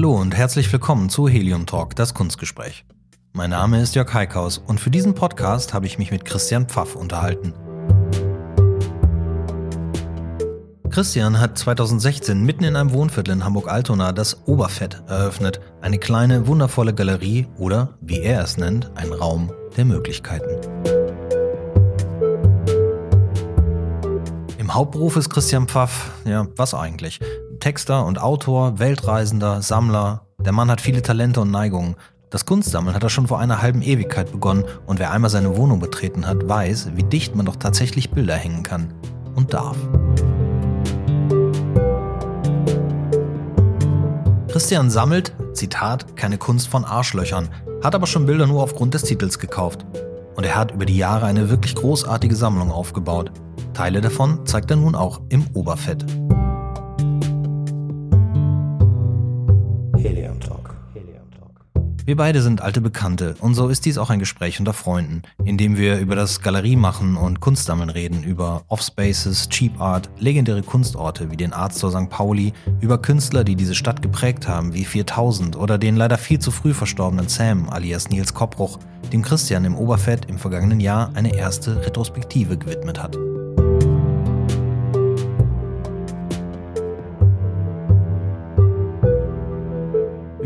Hallo und herzlich willkommen zu Helium Talk, das Kunstgespräch. Mein Name ist Jörg Heikhaus und für diesen Podcast habe ich mich mit Christian Pfaff unterhalten. Christian hat 2016 mitten in einem Wohnviertel in Hamburg-Altona das Oberfett eröffnet, eine kleine, wundervolle Galerie oder, wie er es nennt, ein Raum der Möglichkeiten. Im Hauptberuf ist Christian Pfaff, ja, was eigentlich? Texter und Autor, Weltreisender, Sammler. Der Mann hat viele Talente und Neigungen. Das Kunstsammeln hat er schon vor einer halben Ewigkeit begonnen und wer einmal seine Wohnung betreten hat, weiß, wie dicht man doch tatsächlich Bilder hängen kann und darf. Christian sammelt, Zitat, keine Kunst von Arschlöchern, hat aber schon Bilder nur aufgrund des Titels gekauft. Und er hat über die Jahre eine wirklich großartige Sammlung aufgebaut. Teile davon zeigt er nun auch im Oberfett. Wir beide sind alte Bekannte und so ist dies auch ein Gespräch unter Freunden, in dem wir über das Galeriemachen und Kunstsammeln reden, über Offspaces, Cheap Art, legendäre Kunstorte wie den Arztor St. Pauli, über Künstler, die diese Stadt geprägt haben, wie 4000 oder den leider viel zu früh verstorbenen Sam alias Nils Koppruch, dem Christian im Oberfett im vergangenen Jahr eine erste Retrospektive gewidmet hat.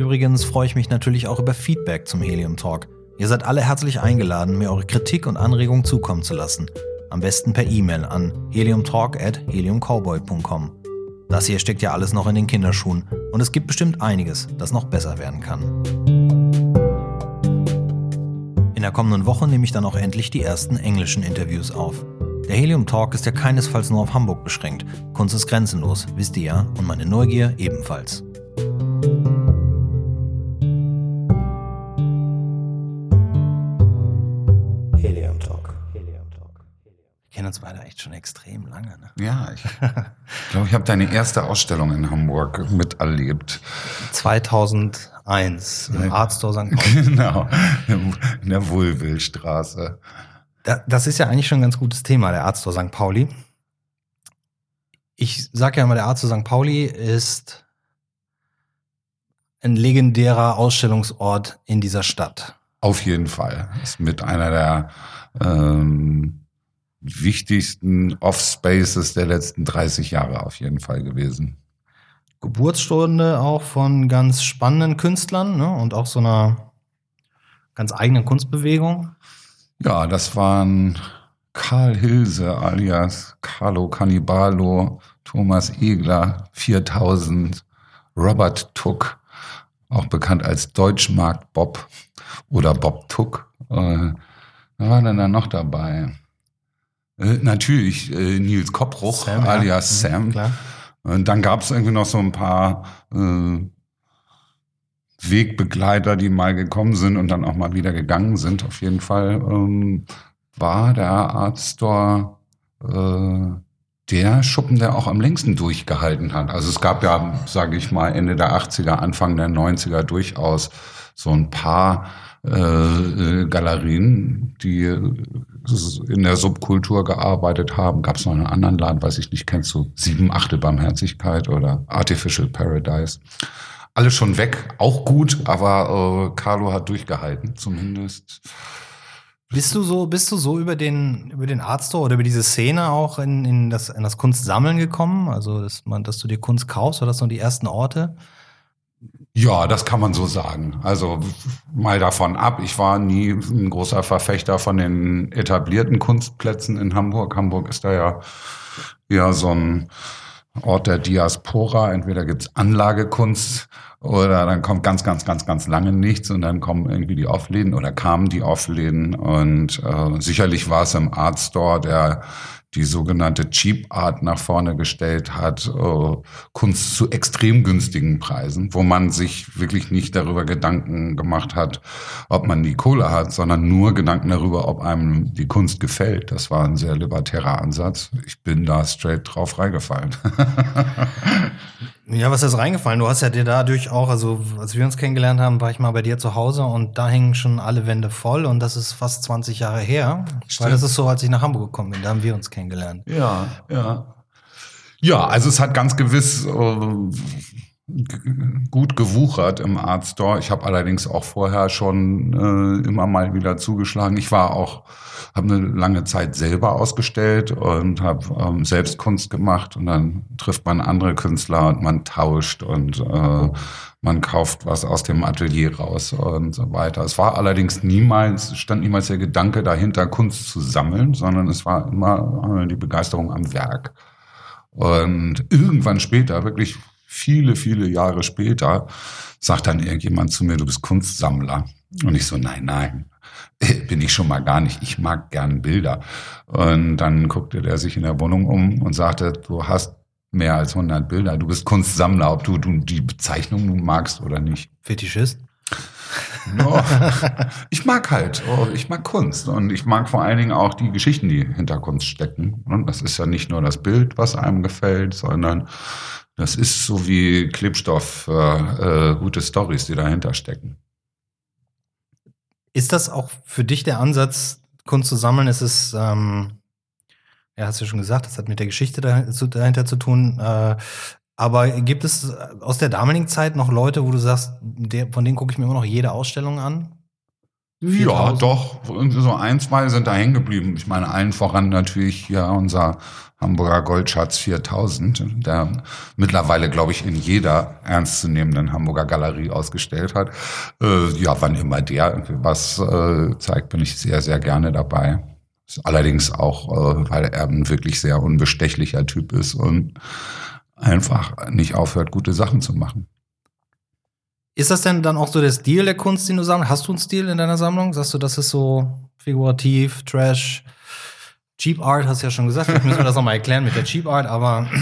Übrigens freue ich mich natürlich auch über Feedback zum Helium Talk. Ihr seid alle herzlich eingeladen, mir eure Kritik und Anregungen zukommen zu lassen. Am besten per E-Mail an heliumtalk at heliumcowboy.com. Das hier steckt ja alles noch in den Kinderschuhen und es gibt bestimmt einiges, das noch besser werden kann. In der kommenden Woche nehme ich dann auch endlich die ersten englischen Interviews auf. Der Helium Talk ist ja keinesfalls nur auf Hamburg beschränkt. Kunst ist grenzenlos, wisst ihr ja, und meine Neugier ebenfalls. Kennen uns beide echt schon extrem lange. Ne? Ja, ich glaube, ich habe deine erste Ausstellung in Hamburg miterlebt. 2001 im Arztor St. Pauli. Genau, in der Wulwilstraße. Das ist ja eigentlich schon ein ganz gutes Thema, der Arztor St. Pauli. Ich sage ja immer, der Arztor St. Pauli ist ein legendärer Ausstellungsort in dieser Stadt. Auf jeden Fall. Ist mit einer der ähm, wichtigsten Off-Spaces der letzten 30 Jahre auf jeden Fall gewesen. Geburtsstunde auch von ganz spannenden Künstlern ne? und auch so einer ganz eigenen Kunstbewegung. Ja, das waren Karl Hilse alias Carlo Cannibalo, Thomas Egler, 4000, Robert Tuck, auch bekannt als Deutschmarkt Bob oder Bob Tuck. Äh, wer war denn da noch dabei? Äh, natürlich äh, Nils Koppruch, Sam, alias ja. Mhm, Sam. Klar. Und dann gab es irgendwie noch so ein paar äh, Wegbegleiter, die mal gekommen sind und dann auch mal wieder gegangen sind. Auf jeden Fall ähm, war der Artstore äh, der Schuppen, der auch am längsten durchgehalten hat. Also es gab ja, sage ich mal, Ende der 80er, Anfang der 90er durchaus so ein paar äh, Galerien, die in der Subkultur gearbeitet haben. Gab es noch einen anderen Laden, weiß ich nicht, kennst du Sieben Achte Barmherzigkeit oder Artificial Paradise. Alles schon weg, auch gut, aber äh, Carlo hat durchgehalten, zumindest. Bist du so, bist du so über den, über den Artstore oder über diese Szene auch in, in, das, in das Kunstsammeln gekommen? Also, dass man, dass du dir Kunst kaufst, oder das sind die ersten Orte? Ja, das kann man so sagen. Also mal davon ab, ich war nie ein großer Verfechter von den etablierten Kunstplätzen in Hamburg. Hamburg ist da ja, ja so ein Ort der Diaspora. Entweder gibt's Anlagekunst oder dann kommt ganz, ganz, ganz, ganz lange nichts und dann kommen irgendwie die Offläden oder kamen die Offläden. Und äh, sicherlich war es im Art Store, der die sogenannte Cheap Art nach vorne gestellt hat, äh, Kunst zu extrem günstigen Preisen, wo man sich wirklich nicht darüber Gedanken gemacht hat, ob man die Kohle hat, sondern nur Gedanken darüber, ob einem die Kunst gefällt. Das war ein sehr libertärer Ansatz. Ich bin da straight drauf reingefallen. Ja, was ist reingefallen? Du hast ja dir dadurch auch, also als wir uns kennengelernt haben, war ich mal bei dir zu Hause und da hingen schon alle Wände voll und das ist fast 20 Jahre her. Stimmt. Weil das ist so, als ich nach Hamburg gekommen bin, da haben wir uns kennengelernt. Ja, ja. Ja, also es hat ganz gewiss äh, gut gewuchert im Art Store. Ich habe allerdings auch vorher schon äh, immer mal wieder zugeschlagen. Ich war auch, habe eine lange Zeit selber ausgestellt und habe ähm, selbst Kunst gemacht und dann trifft man andere Künstler und man tauscht und äh, man kauft was aus dem Atelier raus und so weiter. Es war allerdings niemals, stand niemals der Gedanke dahinter, Kunst zu sammeln, sondern es war immer äh, die Begeisterung am Werk. Und irgendwann später, wirklich viele, viele Jahre später sagt dann irgendjemand zu mir, du bist Kunstsammler. Und ich so, nein, nein, bin ich schon mal gar nicht. Ich mag gern Bilder. Und dann guckte der sich in der Wohnung um und sagte, du hast mehr als 100 Bilder. Du bist Kunstsammler, ob du, du die Bezeichnung nun magst oder nicht. Fetischist? No. Ich mag halt, oh, ich mag Kunst und ich mag vor allen Dingen auch die Geschichten, die hinter Kunst stecken. Und das ist ja nicht nur das Bild, was einem gefällt, sondern das ist so wie Klebstoff, äh, äh, gute Stories, die dahinter stecken. Ist das auch für dich der Ansatz, Kunst zu sammeln? Ist es, ähm, ja, hast du ja schon gesagt, das hat mit der Geschichte dahinter zu tun. Äh, aber gibt es aus der damaligen Zeit noch Leute, wo du sagst, der, von denen gucke ich mir immer noch jede Ausstellung an? Ja, doch. So ein, zwei sind da hängen geblieben. Ich meine, allen voran natürlich ja unser Hamburger Goldschatz 4000, der mittlerweile, glaube ich, in jeder ernstzunehmenden Hamburger Galerie ausgestellt hat. Äh, ja, wann immer der was äh, zeigt, bin ich sehr, sehr gerne dabei. Allerdings auch, äh, weil er ein wirklich sehr unbestechlicher Typ ist und einfach nicht aufhört, gute Sachen zu machen. Ist das denn dann auch so der Stil der Kunst, den du sammelst? Hast du einen Stil in deiner Sammlung? Sagst du, das ist so figurativ, Trash? Cheap Art hast du ja schon gesagt, vielleicht müssen wir das nochmal erklären mit der Cheap Art, aber.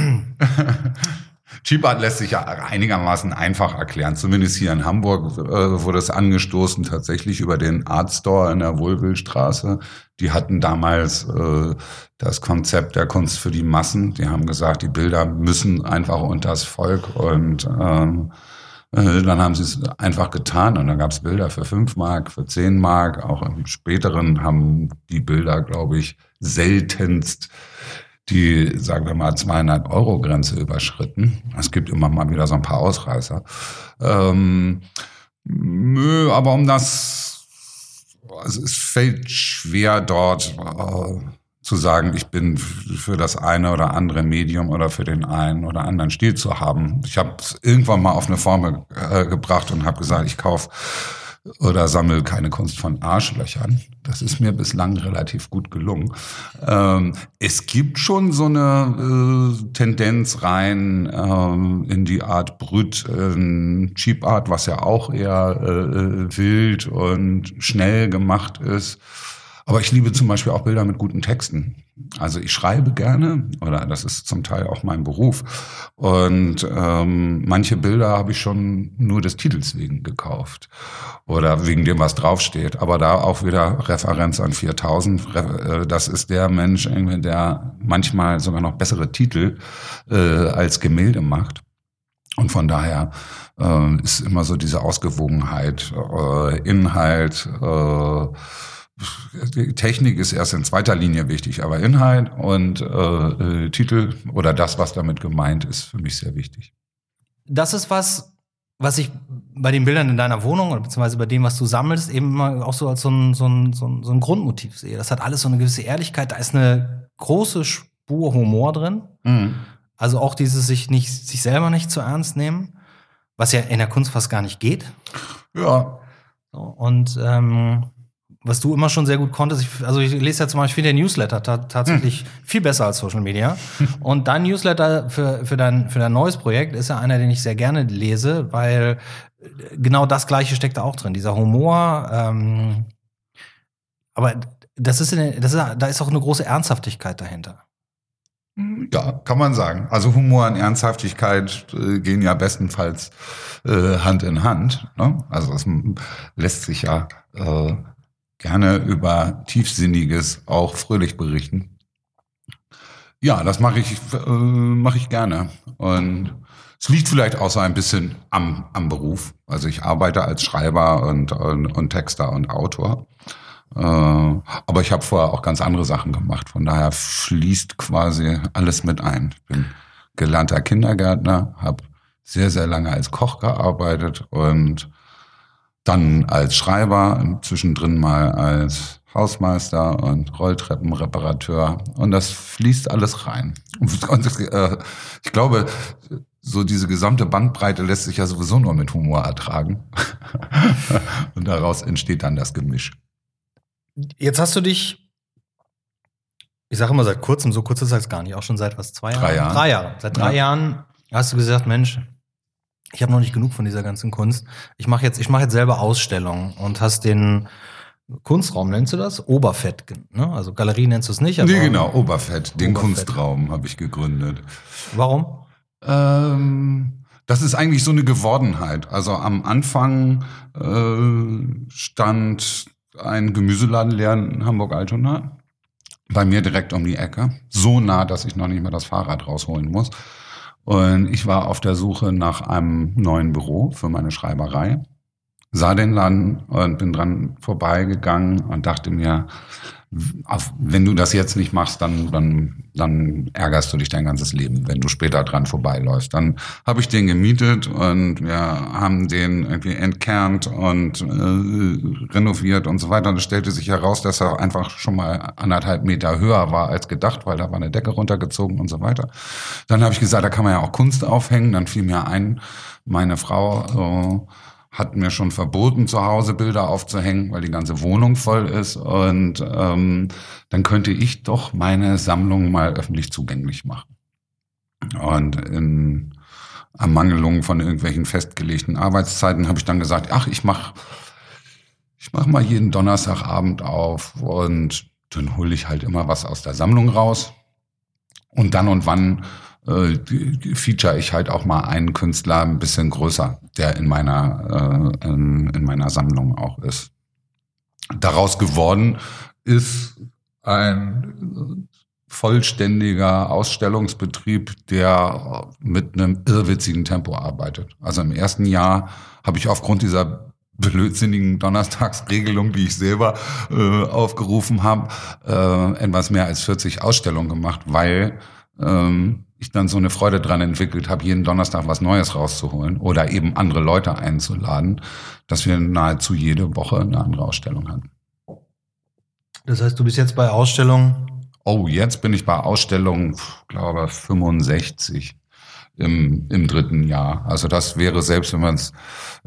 Cheap Art lässt sich ja einigermaßen einfach erklären. Zumindest hier in Hamburg äh, wurde es angestoßen tatsächlich über den Art Store in der Wohlwillstraße. Die hatten damals äh, das Konzept der Kunst für die Massen. Die haben gesagt, die Bilder müssen einfach unters Volk und ähm, äh, dann haben sie es einfach getan und dann gab es Bilder für fünf Mark, für zehn Mark. Auch im späteren haben die Bilder, glaube ich, seltenst die, sagen wir mal, 200 Euro Grenze überschritten. Es gibt immer mal wieder so ein paar Ausreißer. Ähm, nö, aber um das, also es fällt schwer dort äh, zu sagen, ich bin für das eine oder andere Medium oder für den einen oder anderen Stil zu haben. Ich habe es irgendwann mal auf eine Formel äh, gebracht und habe gesagt, ich kaufe oder sammle keine Kunst von Arschlöchern. Das ist mir bislang relativ gut gelungen. Ähm, es gibt schon so eine äh, Tendenz rein ähm, in die Art Brüt, äh, Cheap Art, was ja auch eher äh, wild und schnell gemacht ist. Aber ich liebe zum Beispiel auch Bilder mit guten Texten. Also ich schreibe gerne oder das ist zum Teil auch mein Beruf. Und ähm, manche Bilder habe ich schon nur des Titels wegen gekauft oder wegen dem, was draufsteht. Aber da auch wieder Referenz an 4000. Äh, das ist der Mensch, der manchmal sogar noch bessere Titel äh, als Gemälde macht. Und von daher äh, ist immer so diese Ausgewogenheit, äh, Inhalt, äh, Technik ist erst in zweiter Linie wichtig, aber Inhalt und äh, äh, Titel oder das, was damit gemeint ist, für mich sehr wichtig. Das ist was, was ich bei den Bildern in deiner Wohnung oder beziehungsweise bei dem, was du sammelst, eben immer auch so als so ein, so ein, so ein, so ein Grundmotiv sehe. Das hat alles so eine gewisse Ehrlichkeit, da ist eine große Spur Humor drin. Mhm. Also auch dieses sich nicht, sich selber nicht zu ernst nehmen, was ja in der Kunst fast gar nicht geht. Ja. So, und ähm, was du immer schon sehr gut konntest. Ich, also ich lese ja zum Beispiel, ich finde der Newsletter ta tatsächlich hm. viel besser als Social Media. Und dein Newsletter für, für, dein, für dein neues Projekt ist ja einer, den ich sehr gerne lese, weil genau das Gleiche steckt da auch drin. Dieser Humor. Ähm, aber das ist, in, das ist, da ist auch eine große Ernsthaftigkeit dahinter. Ja, kann man sagen. Also Humor und Ernsthaftigkeit äh, gehen ja bestenfalls äh, Hand in Hand. Ne? Also es lässt sich ja äh, gerne über Tiefsinniges auch fröhlich berichten. Ja, das mache ich, äh, mache ich gerne. Und es liegt vielleicht auch so ein bisschen am, am Beruf. Also ich arbeite als Schreiber und, und, und Texter und Autor. Äh, aber ich habe vorher auch ganz andere Sachen gemacht. Von daher fließt quasi alles mit ein. Ich bin gelernter Kindergärtner, habe sehr, sehr lange als Koch gearbeitet und dann als Schreiber, zwischendrin mal als Hausmeister und Rolltreppenreparateur. Und das fließt alles rein. Und, äh, ich glaube, so diese gesamte Bandbreite lässt sich ja sowieso nur mit Humor ertragen. und daraus entsteht dann das Gemisch. Jetzt hast du dich, ich sage immer seit kurzem, so kurz ist es gar nicht, auch schon seit was, zwei Jahren? Drei Jahre. Drei Jahre. Seit drei ja. Jahren hast du gesagt, Mensch, ich habe noch nicht genug von dieser ganzen Kunst. Ich mache jetzt, ich mache jetzt selber Ausstellungen und hast den Kunstraum nennst du das? Oberfett, ne? Also Galerie nennst du es nicht. nee, genau, Oberfett. Den Oberfett. Kunstraum habe ich gegründet. Warum? Ähm, das ist eigentlich so eine Gewordenheit. Also am Anfang äh, stand ein Gemüseladen leer in Hamburg-Altona. Bei mir direkt um die Ecke. So nah, dass ich noch nicht mehr das Fahrrad rausholen muss. Und ich war auf der Suche nach einem neuen Büro für meine Schreiberei, sah den Laden und bin dran vorbeigegangen und dachte mir, wenn du das jetzt nicht machst, dann, dann, dann ärgerst du dich dein ganzes Leben, wenn du später dran vorbeiläufst. Dann habe ich den gemietet und wir haben den irgendwie entkernt und äh, renoviert und so weiter. Und es stellte sich heraus, dass er einfach schon mal anderthalb Meter höher war als gedacht, weil da war eine Decke runtergezogen und so weiter. Dann habe ich gesagt, da kann man ja auch Kunst aufhängen. Dann fiel mir ein, meine Frau äh, hat mir schon verboten, zu Hause Bilder aufzuhängen, weil die ganze Wohnung voll ist. Und ähm, dann könnte ich doch meine Sammlung mal öffentlich zugänglich machen. Und in Ermangelung von irgendwelchen festgelegten Arbeitszeiten habe ich dann gesagt, ach, ich mache ich mach mal jeden Donnerstagabend auf und dann hole ich halt immer was aus der Sammlung raus. Und dann und wann äh, feature ich halt auch mal einen Künstler ein bisschen größer, der in meiner, äh, in, in meiner Sammlung auch ist. Daraus geworden ist ein vollständiger Ausstellungsbetrieb, der mit einem irrwitzigen Tempo arbeitet. Also im ersten Jahr habe ich aufgrund dieser blödsinnigen Donnerstagsregelung, die ich selber äh, aufgerufen habe, äh, etwas mehr als 40 Ausstellungen gemacht, weil ähm, ich dann so eine Freude dran entwickelt habe, jeden Donnerstag was Neues rauszuholen oder eben andere Leute einzuladen, dass wir nahezu jede Woche eine andere Ausstellung hatten. Das heißt, du bist jetzt bei Ausstellungen? Oh, jetzt bin ich bei Ausstellungen, glaube 65 im, im dritten Jahr. Also das wäre selbst, wenn man es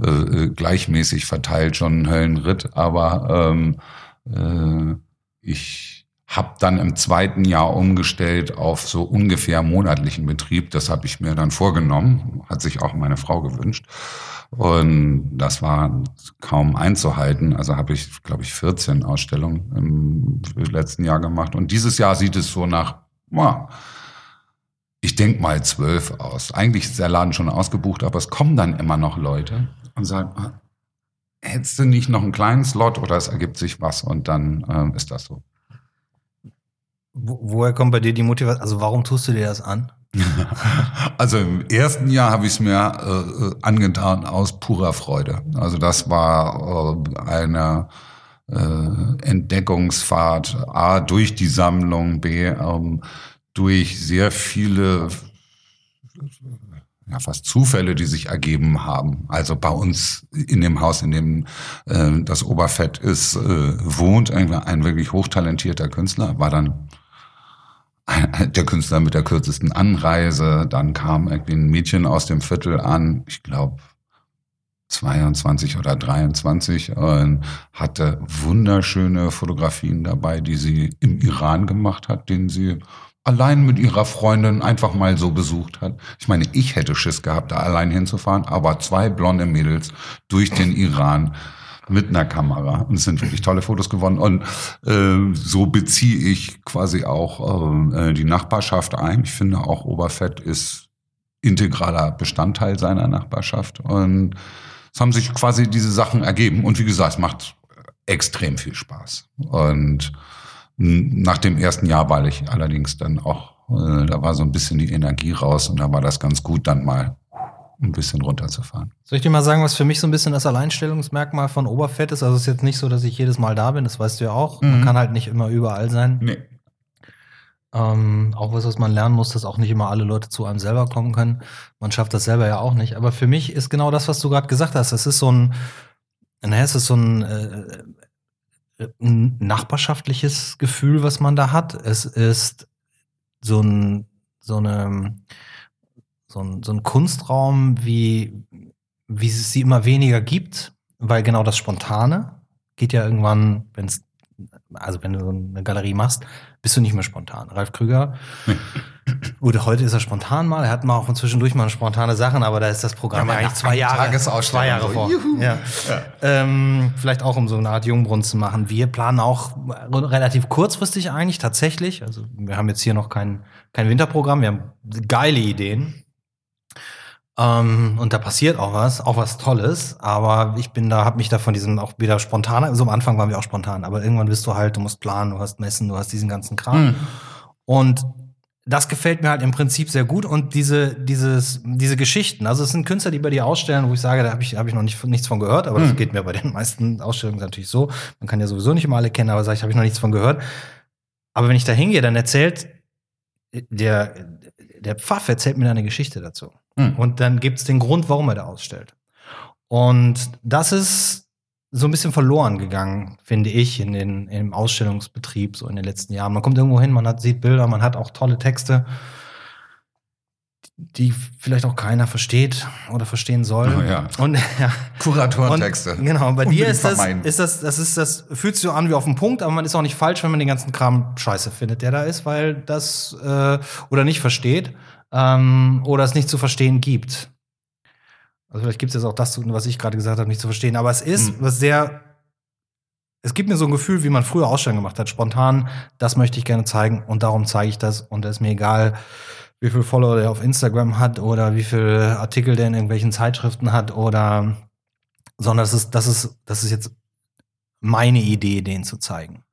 äh, äh, gleichmäßig verteilt, schon ein Höllenritt. Aber ähm, äh, ich habe dann im zweiten Jahr umgestellt auf so ungefähr monatlichen Betrieb. Das habe ich mir dann vorgenommen, hat sich auch meine Frau gewünscht. Und das war kaum einzuhalten. Also habe ich, glaube ich, 14 Ausstellungen im letzten Jahr gemacht. Und dieses Jahr sieht es so nach, wow, ich denke mal zwölf aus. Eigentlich ist der Laden schon ausgebucht, aber es kommen dann immer noch Leute und sagen, ah, hättest du nicht noch einen kleinen Slot oder es ergibt sich was und dann ähm, ist das so. Wo, woher kommt bei dir die Motivation? Also warum tust du dir das an? Also im ersten Jahr habe ich es mir äh, angetan aus purer Freude. Also das war äh, eine äh, Entdeckungsfahrt A durch die Sammlung, B ähm, durch sehr viele ja, fast Zufälle, die sich ergeben haben. Also bei uns in dem Haus, in dem äh, das Oberfett ist, äh, wohnt ein, ein wirklich hochtalentierter Künstler, war dann der Künstler mit der kürzesten Anreise. Dann kam irgendwie ein Mädchen aus dem Viertel an, ich glaube 22 oder 23 und hatte wunderschöne Fotografien dabei, die sie im Iran gemacht hat, den sie allein mit ihrer Freundin einfach mal so besucht hat. Ich meine, ich hätte Schiss gehabt, da allein hinzufahren, aber zwei blonde Mädels durch den Iran mit einer Kamera. Und es sind wirklich tolle Fotos geworden. Und äh, so beziehe ich quasi auch äh, die Nachbarschaft ein. Ich finde auch Oberfett ist integraler Bestandteil seiner Nachbarschaft. Und es haben sich quasi diese Sachen ergeben. Und wie gesagt, es macht extrem viel Spaß. Und nach dem ersten Jahr war ich allerdings dann auch, äh, da war so ein bisschen die Energie raus und da war das ganz gut, dann mal ein bisschen runterzufahren. Soll ich dir mal sagen, was für mich so ein bisschen das Alleinstellungsmerkmal von Oberfett ist? Also es ist jetzt nicht so, dass ich jedes Mal da bin, das weißt du ja auch. Mhm. Man kann halt nicht immer überall sein. Nee. Ähm, auch was, was man lernen muss, dass auch nicht immer alle Leute zu einem selber kommen können. Man schafft das selber ja auch nicht. Aber für mich ist genau das, was du gerade gesagt hast. Das ist so ein, naja, es ist so ein, äh, ein nachbarschaftliches Gefühl, was man da hat. Es ist so ein, so eine, so ein, so ein Kunstraum, wie, wie es sie immer weniger gibt, weil genau das Spontane geht ja irgendwann, wenn es also wenn du so eine Galerie machst, bist du nicht mehr spontan. Ralf Krüger, gut, heute ist er spontan mal, er hat mal auch zwischendurch mal spontane Sachen, aber da ist das Programm ja, eigentlich zwei Jahre, zwei Jahre vor. Ja. ja. Ähm, vielleicht auch um so eine Art Jungbrunnen zu machen. Wir planen auch relativ kurzfristig eigentlich tatsächlich. Also wir haben jetzt hier noch kein, kein Winterprogramm, wir haben geile Ideen. Ähm, und da passiert auch was, auch was Tolles. Aber ich bin da, habe mich da von diesem auch wieder spontan, also am Anfang waren wir auch spontan, aber irgendwann bist du halt, du musst planen, du hast Messen, du hast diesen ganzen Kram. Mhm. Und das gefällt mir halt im Prinzip sehr gut und diese, dieses, diese Geschichten. Also es sind Künstler, die bei dir ausstellen, wo ich sage, da habe ich, hab ich noch nicht, nichts von gehört, aber mhm. das geht mir bei den meisten Ausstellungen natürlich so. Man kann ja sowieso nicht immer alle kennen, aber sage ich, habe ich noch nichts von gehört. Aber wenn ich da hingehe, dann erzählt der, der Pfaff erzählt mir eine Geschichte dazu. Mhm. Und dann gibt es den Grund, warum er da ausstellt. Und das ist so ein bisschen verloren gegangen, finde ich, in den, im Ausstellungsbetrieb so in den letzten Jahren. Man kommt irgendwo hin, man hat, sieht Bilder, man hat auch tolle Texte, die vielleicht auch keiner versteht oder verstehen soll. Oh ja. Und ja. Kuratorentexte. Genau, bei dir ist das, ist das, das ist das, fühlt sich so an wie auf den Punkt, aber man ist auch nicht falsch, wenn man den ganzen Kram scheiße findet, der da ist, weil das äh, oder nicht versteht ähm, oder es nicht zu verstehen gibt. Also vielleicht gibt es jetzt auch das, was ich gerade gesagt habe, nicht zu verstehen. Aber es ist mhm. was sehr. Es gibt mir so ein Gefühl, wie man früher Ausstellungen gemacht hat. Spontan, das möchte ich gerne zeigen und darum zeige ich das. Und es ist mir egal, wie viel Follower der auf Instagram hat oder wie viel Artikel der in irgendwelchen Zeitschriften hat oder sondern das ist, das ist, das ist jetzt meine Idee, den zu zeigen.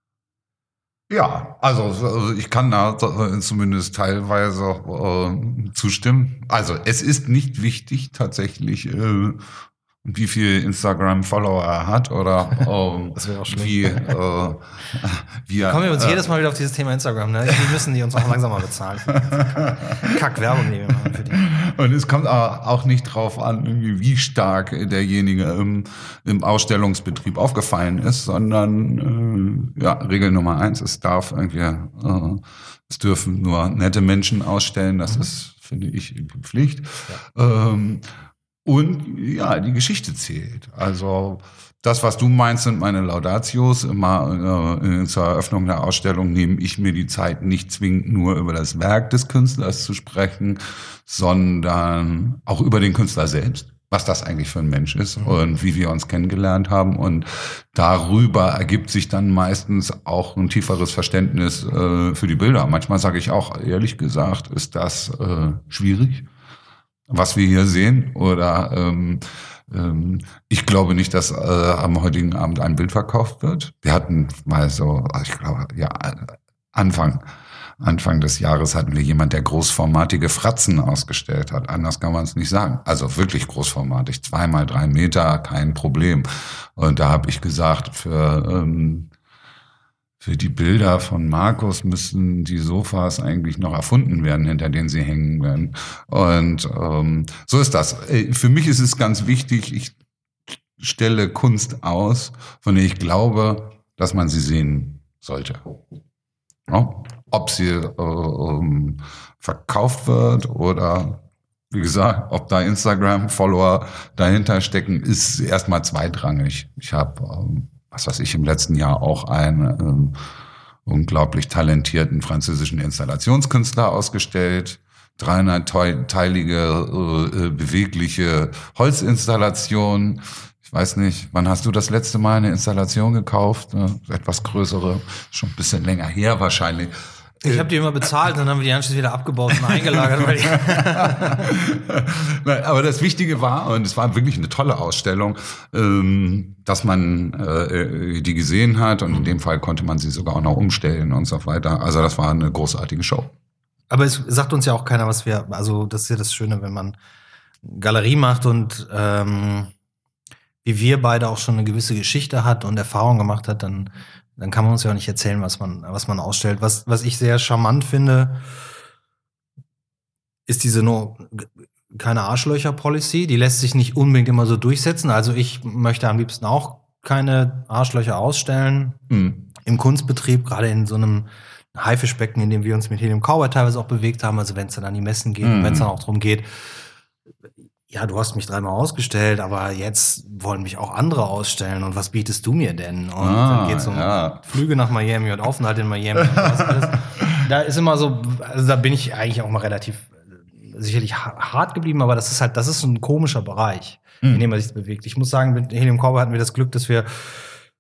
Ja, also, also ich kann da zumindest teilweise äh, zustimmen. Also es ist nicht wichtig tatsächlich, äh, wie viel Instagram-Follower er hat oder ähm, wie, äh, wie er, Kommen wir uns äh, jedes Mal wieder auf dieses Thema Instagram, ne? Die müssen die uns auch langsam mal bezahlen. Kack-Werbung, die wir machen für die. Und es kommt auch nicht drauf an, irgendwie, wie stark derjenige im, im Ausstellungsbetrieb aufgefallen ist, sondern äh, ja, Regel Nummer eins, es darf irgendwie, äh, es dürfen nur nette Menschen ausstellen, das mhm. ist, finde ich, Pflicht. Ja. Ähm, und ja, die Geschichte zählt. Also das, was du meinst, sind meine Laudatios. Immer äh, zur Eröffnung der Ausstellung nehme ich mir die Zeit, nicht zwingend nur über das Werk des Künstlers zu sprechen, sondern auch über den Künstler selbst was das eigentlich für ein Mensch ist mhm. und wie wir uns kennengelernt haben. Und darüber ergibt sich dann meistens auch ein tieferes Verständnis äh, für die Bilder. Manchmal sage ich auch, ehrlich gesagt, ist das äh, schwierig was wir hier sehen. Oder ähm, ich glaube nicht, dass äh, am heutigen Abend ein Bild verkauft wird. Wir hatten mal so, ich glaube, ja, Anfang. Anfang des Jahres hatten wir jemand, der großformatige Fratzen ausgestellt hat. Anders kann man es nicht sagen. Also wirklich großformatig, zweimal drei Meter, kein Problem. Und da habe ich gesagt, für ähm, für die Bilder von Markus müssen die Sofas eigentlich noch erfunden werden, hinter denen sie hängen werden. Und ähm, so ist das. Äh, für mich ist es ganz wichtig, ich stelle Kunst aus, von der ich glaube, dass man sie sehen sollte. Ja? Ob sie äh, verkauft wird oder wie gesagt, ob da Instagram-Follower dahinter stecken, ist erstmal zweitrangig. Ich habe ähm, was weiß ich, im letzten Jahr auch einen ähm, unglaublich talentierten französischen Installationskünstler ausgestellt. 300-teilige, äh, bewegliche Holzinstallation. Ich weiß nicht, wann hast du das letzte Mal eine Installation gekauft? Äh, etwas größere, schon ein bisschen länger her wahrscheinlich. Ich habe die immer bezahlt, dann haben wir die anschließend wieder abgebaut und eingelagert. Nein, aber das Wichtige war, und es war wirklich eine tolle Ausstellung, ähm, dass man äh, die gesehen hat und in dem Fall konnte man sie sogar auch noch umstellen und so weiter. Also das war eine großartige Show. Aber es sagt uns ja auch keiner, was wir, also das ist ja das Schöne, wenn man Galerie macht und ähm, wie wir beide auch schon eine gewisse Geschichte hat und Erfahrung gemacht hat, dann, dann kann man uns ja auch nicht erzählen, was man, was man ausstellt. Was, was ich sehr charmant finde, ist diese nur keine Arschlöcher-Policy. Die lässt sich nicht unbedingt immer so durchsetzen. Also ich möchte am liebsten auch keine Arschlöcher ausstellen mhm. im Kunstbetrieb, gerade in so einem Haifischbecken, in dem wir uns mit Helium Cowboy teilweise auch bewegt haben. Also wenn es dann an die Messen geht, mhm. wenn es dann auch darum geht, ja, du hast mich dreimal ausgestellt, aber jetzt wollen mich auch andere ausstellen und was bietest du mir denn? Und ah, dann geht es um ja. Flüge nach Miami und Aufenthalt in Miami. da ist immer so, also da bin ich eigentlich auch mal relativ sicherlich hart geblieben, aber das ist halt, das ist ein komischer Bereich, mhm. in dem man sich bewegt. Ich muss sagen, mit Helium Cowboy hatten wir das Glück, dass wir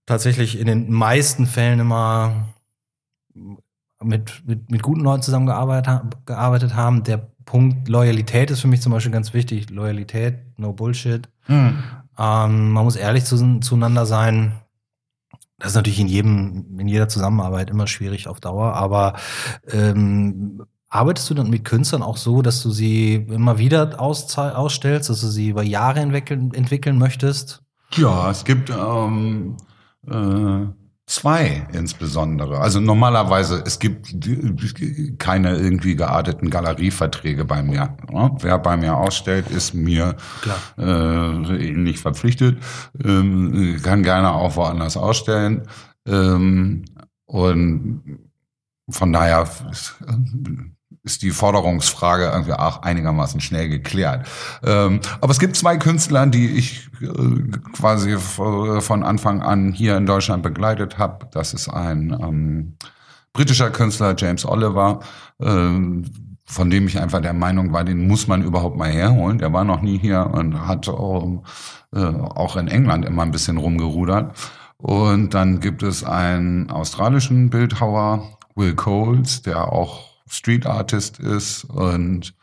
tatsächlich in den meisten Fällen immer mit, mit, mit guten Leuten zusammengearbeitet gearbeitet haben. Der Punkt Loyalität ist für mich zum Beispiel ganz wichtig. Loyalität, no Bullshit. Mhm. Ähm, man muss ehrlich zu, zueinander sein. Das ist natürlich in jedem, in jeder Zusammenarbeit immer schwierig auf Dauer, aber ähm, arbeitest du dann mit Künstlern auch so, dass du sie immer wieder aus, ausstellst, dass du sie über Jahre entwickeln, entwickeln möchtest? Ja, es gibt ähm, äh Zwei insbesondere. Also normalerweise, es gibt keine irgendwie gearteten Galerieverträge bei mir. Wer bei mir ausstellt, ist mir äh, nicht verpflichtet, ähm, kann gerne auch woanders ausstellen. Ähm, und von daher ist die Forderungsfrage irgendwie auch einigermaßen schnell geklärt. Ähm, aber es gibt zwei Künstler, die ich äh, quasi von Anfang an hier in Deutschland begleitet habe. Das ist ein ähm, britischer Künstler, James Oliver, ähm, von dem ich einfach der Meinung war, den muss man überhaupt mal herholen. Der war noch nie hier und hat auch, äh, auch in England immer ein bisschen rumgerudert. Und dann gibt es einen australischen Bildhauer, Will Coles, der auch Street Artist ist und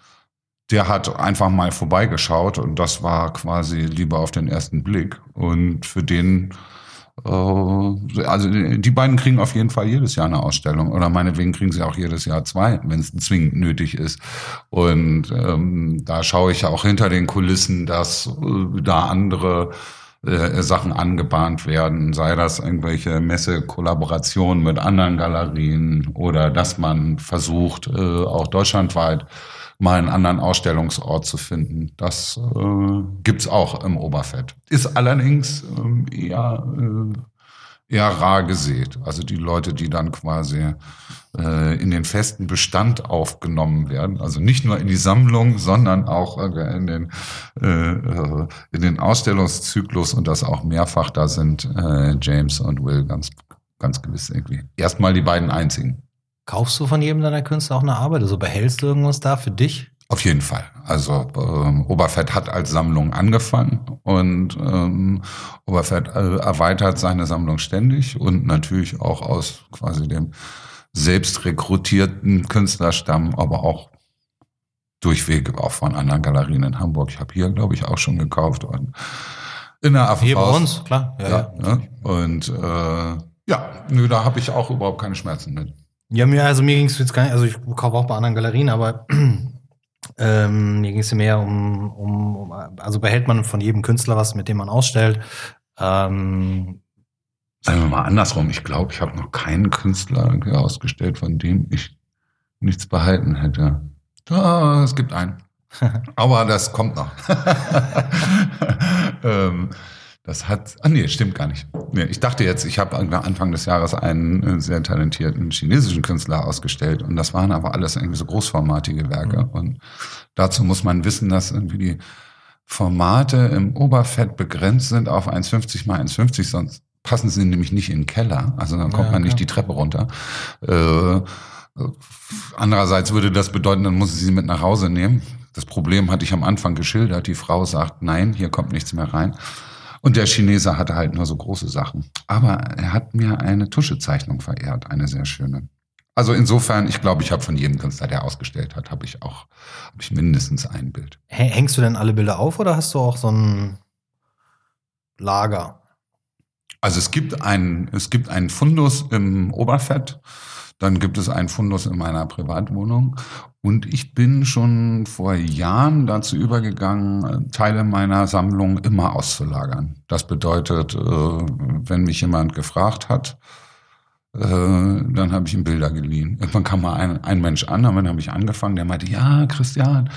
der hat einfach mal vorbeigeschaut und das war quasi lieber auf den ersten Blick. Und für den, äh, also die beiden kriegen auf jeden Fall jedes Jahr eine Ausstellung oder meinetwegen kriegen sie auch jedes Jahr zwei, wenn es zwingend nötig ist. Und ähm, da schaue ich ja auch hinter den Kulissen, dass äh, da andere äh, Sachen angebahnt werden, sei das irgendwelche Messe-Kollaborationen mit anderen Galerien oder dass man versucht, äh, auch deutschlandweit mal einen anderen Ausstellungsort zu finden. Das äh, gibt's auch im Oberfett. Ist allerdings ähm, eher, äh, eher rar gesät. Also die Leute, die dann quasi äh, in den festen Bestand aufgenommen werden. Also nicht nur in die Sammlung, sondern auch in den, äh, äh, in den Ausstellungszyklus und das auch mehrfach. Da sind äh, James und Will ganz, ganz gewiss irgendwie. Erstmal die beiden einzigen. Kaufst du von jedem deiner Künstler auch eine Arbeit? Also behältst du irgendwas da für dich? Auf jeden Fall. Also ähm, Oberfett hat als Sammlung angefangen und ähm, Oberfett äh, erweitert seine Sammlung ständig und natürlich auch aus quasi dem selbst rekrutierten Künstlerstamm, aber auch durchweg auch von anderen Galerien in Hamburg. Ich habe hier, glaube ich, auch schon gekauft. Und in der AVV. Hier bei uns, klar. Ja, ja, ja. Ne? Und äh, ja, nö, da habe ich auch überhaupt keine Schmerzen mit. Ja, mir, also mir ging es jetzt gar nicht, also ich kaufe auch bei anderen Galerien, aber ähm, mir ging es mehr um, um, um, also behält man von jedem Künstler was, mit dem man ausstellt. Ähm, Sagen wir mal andersrum, ich glaube, ich habe noch keinen Künstler irgendwie ausgestellt, von dem ich nichts behalten hätte. Ah, es gibt einen. Aber das kommt noch. ähm, das hat, ah nee, stimmt gar nicht. Nee, ich dachte jetzt, ich habe Anfang des Jahres einen äh, sehr talentierten chinesischen Künstler ausgestellt und das waren aber alles irgendwie so großformatige Werke. Mhm. Und dazu muss man wissen, dass irgendwie die Formate im Oberfett begrenzt sind auf 1,50 mal 1,50, sonst passen sie nämlich nicht in den Keller. Also dann kommt ja, man nicht die Treppe runter. Äh, andererseits würde das bedeuten, dann muss ich sie mit nach Hause nehmen. Das Problem hatte ich am Anfang geschildert. Die Frau sagt, nein, hier kommt nichts mehr rein. Und der Chinese hatte halt nur so große Sachen. Aber er hat mir eine Tuschezeichnung verehrt, eine sehr schöne. Also insofern, ich glaube, ich habe von jedem Künstler, der ausgestellt hat, habe ich auch hab ich mindestens ein Bild. Hängst du denn alle Bilder auf oder hast du auch so ein Lager? Also es gibt ein, es gibt einen Fundus im Oberfett. Dann gibt es einen Fundus in meiner Privatwohnung. Und ich bin schon vor Jahren dazu übergegangen, Teile meiner Sammlung immer auszulagern. Das bedeutet, äh, wenn mich jemand gefragt hat, äh, dann habe ich ihm Bilder geliehen. Irgendwann kam mal ein, ein Mensch an, dann habe ich angefangen, der meinte, ja, Christian,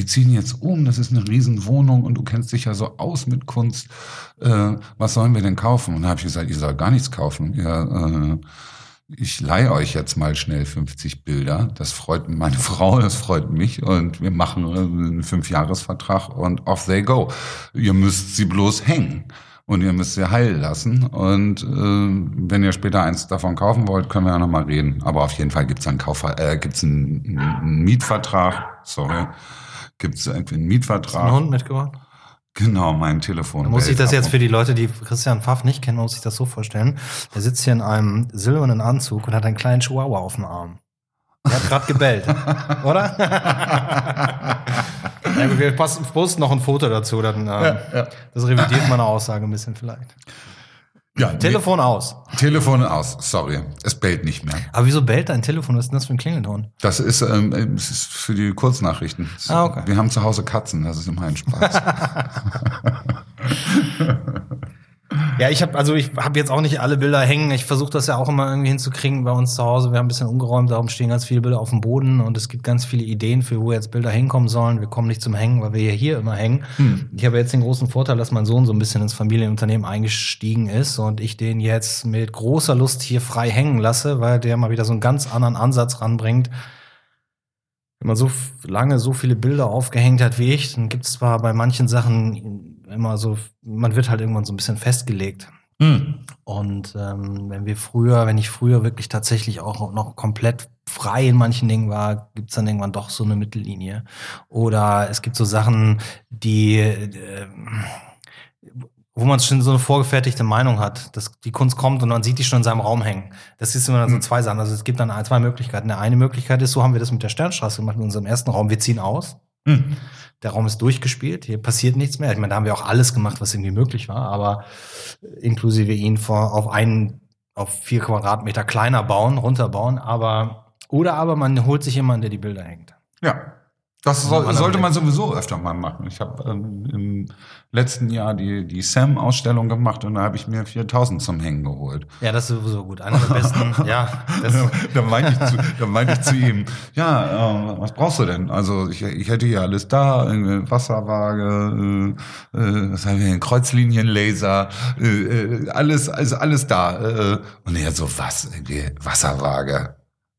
wir ziehen jetzt um, das ist eine Riesenwohnung und du kennst dich ja so aus mit Kunst. Äh, was sollen wir denn kaufen? Und dann habe ich gesagt, ihr sollt gar nichts kaufen. Ihr, äh, ich leihe euch jetzt mal schnell 50 Bilder. Das freut meine Frau, das freut mich und wir machen einen Fünfjahresvertrag und off they go. Ihr müsst sie bloß hängen und ihr müsst sie heil lassen. Und äh, wenn ihr später eins davon kaufen wollt, können wir ja nochmal reden. Aber auf jeden Fall gibt's einen, Kauf äh, einen, einen Mietvertrag. Sorry gibt es irgendwie einen Mietvertrag. Hast du einen Hund mitgebracht? Genau, mein Telefon. Da muss ich das jetzt für die Leute, die Christian Pfaff nicht kennen, muss ich das so vorstellen. Er sitzt hier in einem silbernen Anzug und hat einen kleinen Chihuahua auf dem Arm. Er hat gerade gebellt, oder? ja, wir posten noch ein Foto dazu, dann ähm, ja, ja. das revidiert meine Aussage ein bisschen vielleicht. Ja, Telefon nee, aus. Telefon aus, sorry. Es bellt nicht mehr. Aber wieso bellt dein Telefon? Was ist denn das für ein Klingelton? Das ist, ähm, das ist für die Kurznachrichten. Ah, okay. Wir haben zu Hause Katzen, das ist immer ein Spaß. Ja, ich habe also ich habe jetzt auch nicht alle Bilder hängen. Ich versuche das ja auch immer irgendwie hinzukriegen bei uns zu Hause. Wir haben ein bisschen umgeräumt, darum stehen ganz viele Bilder auf dem Boden und es gibt ganz viele Ideen für wo jetzt Bilder hinkommen sollen. Wir kommen nicht zum Hängen, weil wir ja hier immer hängen. Hm. Ich habe jetzt den großen Vorteil, dass mein Sohn so ein bisschen ins Familienunternehmen eingestiegen ist und ich den jetzt mit großer Lust hier frei hängen lasse, weil der mal wieder so einen ganz anderen Ansatz ranbringt. Wenn man so lange so viele Bilder aufgehängt hat wie ich, dann gibt es zwar bei manchen Sachen immer so, man wird halt irgendwann so ein bisschen festgelegt. Mhm. Und ähm, wenn wir früher, wenn ich früher wirklich tatsächlich auch noch komplett frei in manchen Dingen war, gibt's dann irgendwann doch so eine Mittellinie. Oder es gibt so Sachen, die äh, wo man schon so eine vorgefertigte Meinung hat, dass die Kunst kommt und man sieht die schon in seinem Raum hängen. Das ist immer dann so mhm. zwei Sachen. Also es gibt dann zwei Möglichkeiten. Eine Möglichkeit ist, so haben wir das mit der Sternstraße gemacht in unserem ersten Raum. Wir ziehen aus. Mhm. Der Raum ist durchgespielt, hier passiert nichts mehr. Ich meine, da haben wir auch alles gemacht, was irgendwie möglich war, aber inklusive ihn vor, auf einen, auf vier Quadratmeter kleiner bauen, runterbauen, aber, oder aber man holt sich jemanden, der die Bilder hängt. Ja. Das soll, sollte man sowieso öfter mal machen. Ich habe ähm, im letzten Jahr die, die Sam-Ausstellung gemacht und da habe ich mir 4000 zum Hängen geholt. Ja, das ist sowieso gut. Einer der besten, ja. da meinte ich, zu, da meinte ich zu ihm, ja, äh, was brauchst du denn? Also ich, ich hätte hier alles da, eine Wasserwaage, äh, äh, was haben wir hier, Kreuzlinienlaser, äh, äh, alles, also alles da. Äh, und er so, was, irgendwie Wasserwaage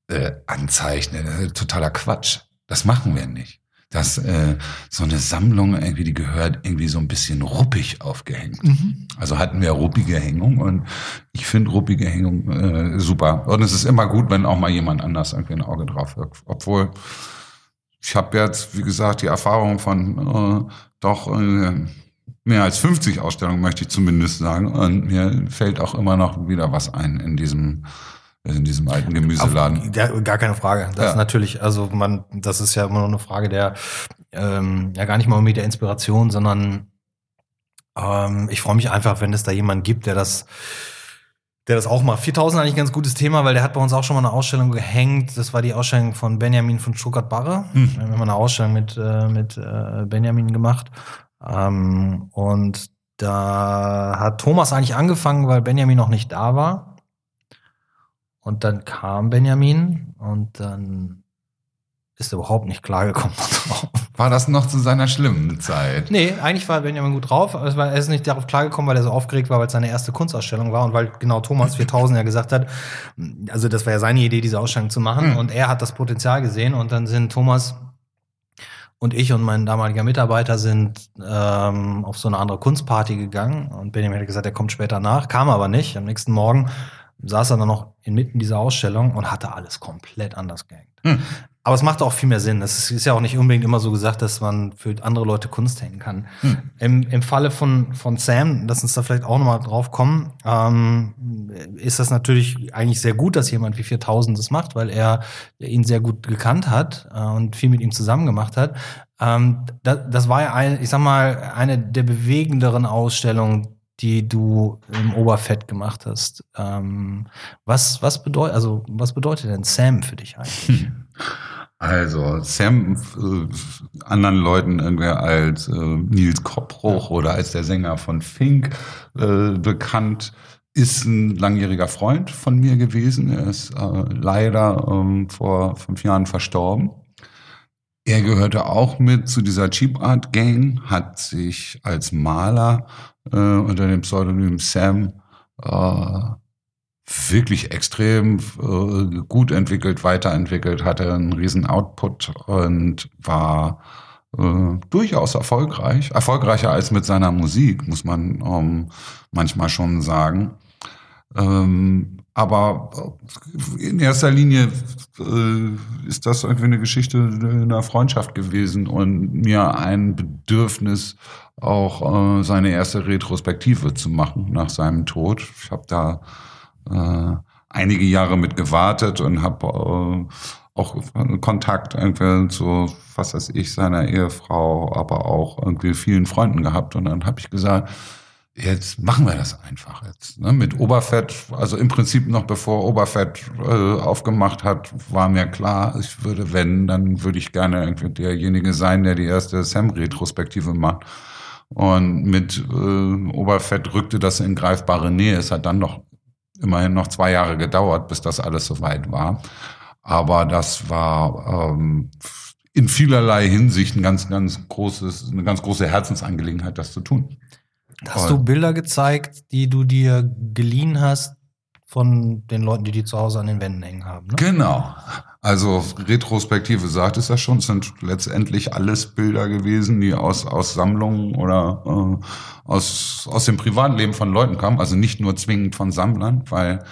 äh, anzeichnen, totaler Quatsch. Das machen wir nicht. Das, äh, so eine Sammlung irgendwie, die gehört irgendwie so ein bisschen ruppig aufgehängt. Mhm. Also hatten wir ruppige Hängung und ich finde ruppige Hängung äh, super. Und es ist immer gut, wenn auch mal jemand anders irgendwie ein Auge drauf wirkt. Obwohl ich habe jetzt, wie gesagt, die Erfahrung von äh, doch äh, mehr als 50 Ausstellungen, möchte ich zumindest sagen. Und mir fällt auch immer noch wieder was ein in diesem in diesem alten Gemüseladen. Auf, ja, gar keine Frage. Das ja. ist natürlich, also man, das ist ja immer nur eine Frage der, ähm, ja gar nicht mal mit der Inspiration, sondern ähm, ich freue mich einfach, wenn es da jemanden gibt, der das der das auch macht. 4000 eigentlich ein ganz gutes Thema, weil der hat bei uns auch schon mal eine Ausstellung gehängt. Das war die Ausstellung von Benjamin von Stuttgart-Barre. Hm. Wir haben mal eine Ausstellung mit, äh, mit äh, Benjamin gemacht. Ähm, und da hat Thomas eigentlich angefangen, weil Benjamin noch nicht da war. Und dann kam Benjamin und dann ist er überhaupt nicht klargekommen War das noch zu seiner schlimmen Zeit? Nee, eigentlich war Benjamin gut drauf. Er ist nicht darauf klargekommen, weil er so aufgeregt war, weil es seine erste Kunstausstellung war und weil genau Thomas 4000 ja gesagt hat, also das war ja seine Idee, diese Ausstellung zu machen. Mhm. Und er hat das Potenzial gesehen und dann sind Thomas und ich und mein damaliger Mitarbeiter sind ähm, auf so eine andere Kunstparty gegangen und Benjamin hat gesagt, er kommt später nach, kam aber nicht. Am nächsten Morgen saß er dann noch inmitten dieser Ausstellung und hatte alles komplett anders gehängt. Hm. Aber es macht auch viel mehr Sinn. Es ist ja auch nicht unbedingt immer so gesagt, dass man für andere Leute Kunst hängen kann. Hm. Im, Im Falle von, von Sam, lass uns da vielleicht auch nochmal drauf kommen, ähm, ist das natürlich eigentlich sehr gut, dass jemand wie 4000 das macht, weil er ihn sehr gut gekannt hat äh, und viel mit ihm zusammen gemacht hat. Ähm, das, das war ja, ein, ich sag mal, eine der bewegenderen Ausstellungen, die du im Oberfett gemacht hast. Ähm, was, was bedeutet, also was bedeutet denn Sam für dich eigentlich? Also Sam äh, anderen Leuten irgendwie als äh, Nils Koppbruch oder als der Sänger von Fink äh, bekannt, ist ein langjähriger Freund von mir gewesen. Er ist äh, leider ähm, vor fünf Jahren verstorben. Er gehörte auch mit zu dieser Cheap Art Gang, hat sich als Maler äh, unter dem Pseudonym Sam äh, wirklich extrem äh, gut entwickelt, weiterentwickelt, hatte einen riesen Output und war äh, durchaus erfolgreich. Erfolgreicher als mit seiner Musik, muss man ähm, manchmal schon sagen. Ähm, aber in erster Linie äh, ist das irgendwie eine Geschichte einer Freundschaft gewesen und mir ein Bedürfnis, auch äh, seine erste Retrospektive zu machen nach seinem Tod. Ich habe da äh, einige Jahre mit gewartet und habe äh, auch Kontakt irgendwie zu, was weiß ich, seiner Ehefrau, aber auch irgendwie vielen Freunden gehabt. Und dann habe ich gesagt, jetzt machen wir das einfach jetzt. Ne? Mit Oberfett, also im Prinzip noch bevor Oberfett äh, aufgemacht hat, war mir klar, ich würde, wenn, dann würde ich gerne irgendwie derjenige sein, der die erste Sam-Retrospektive macht. Und mit äh, Oberfett rückte das in greifbare Nähe. Es hat dann noch immerhin noch zwei Jahre gedauert, bis das alles soweit war. Aber das war ähm, in vielerlei Hinsicht ein ganz, ganz großes, eine ganz große Herzensangelegenheit, das zu tun. Hast du Bilder gezeigt, die du dir geliehen hast von den Leuten, die die zu Hause an den Wänden hängen haben? Ne? Genau. Also Retrospektive sagt es ja schon, es sind letztendlich alles Bilder gewesen, die aus, aus Sammlungen oder äh, aus, aus dem Privatleben von Leuten kamen, also nicht nur zwingend von Sammlern, weil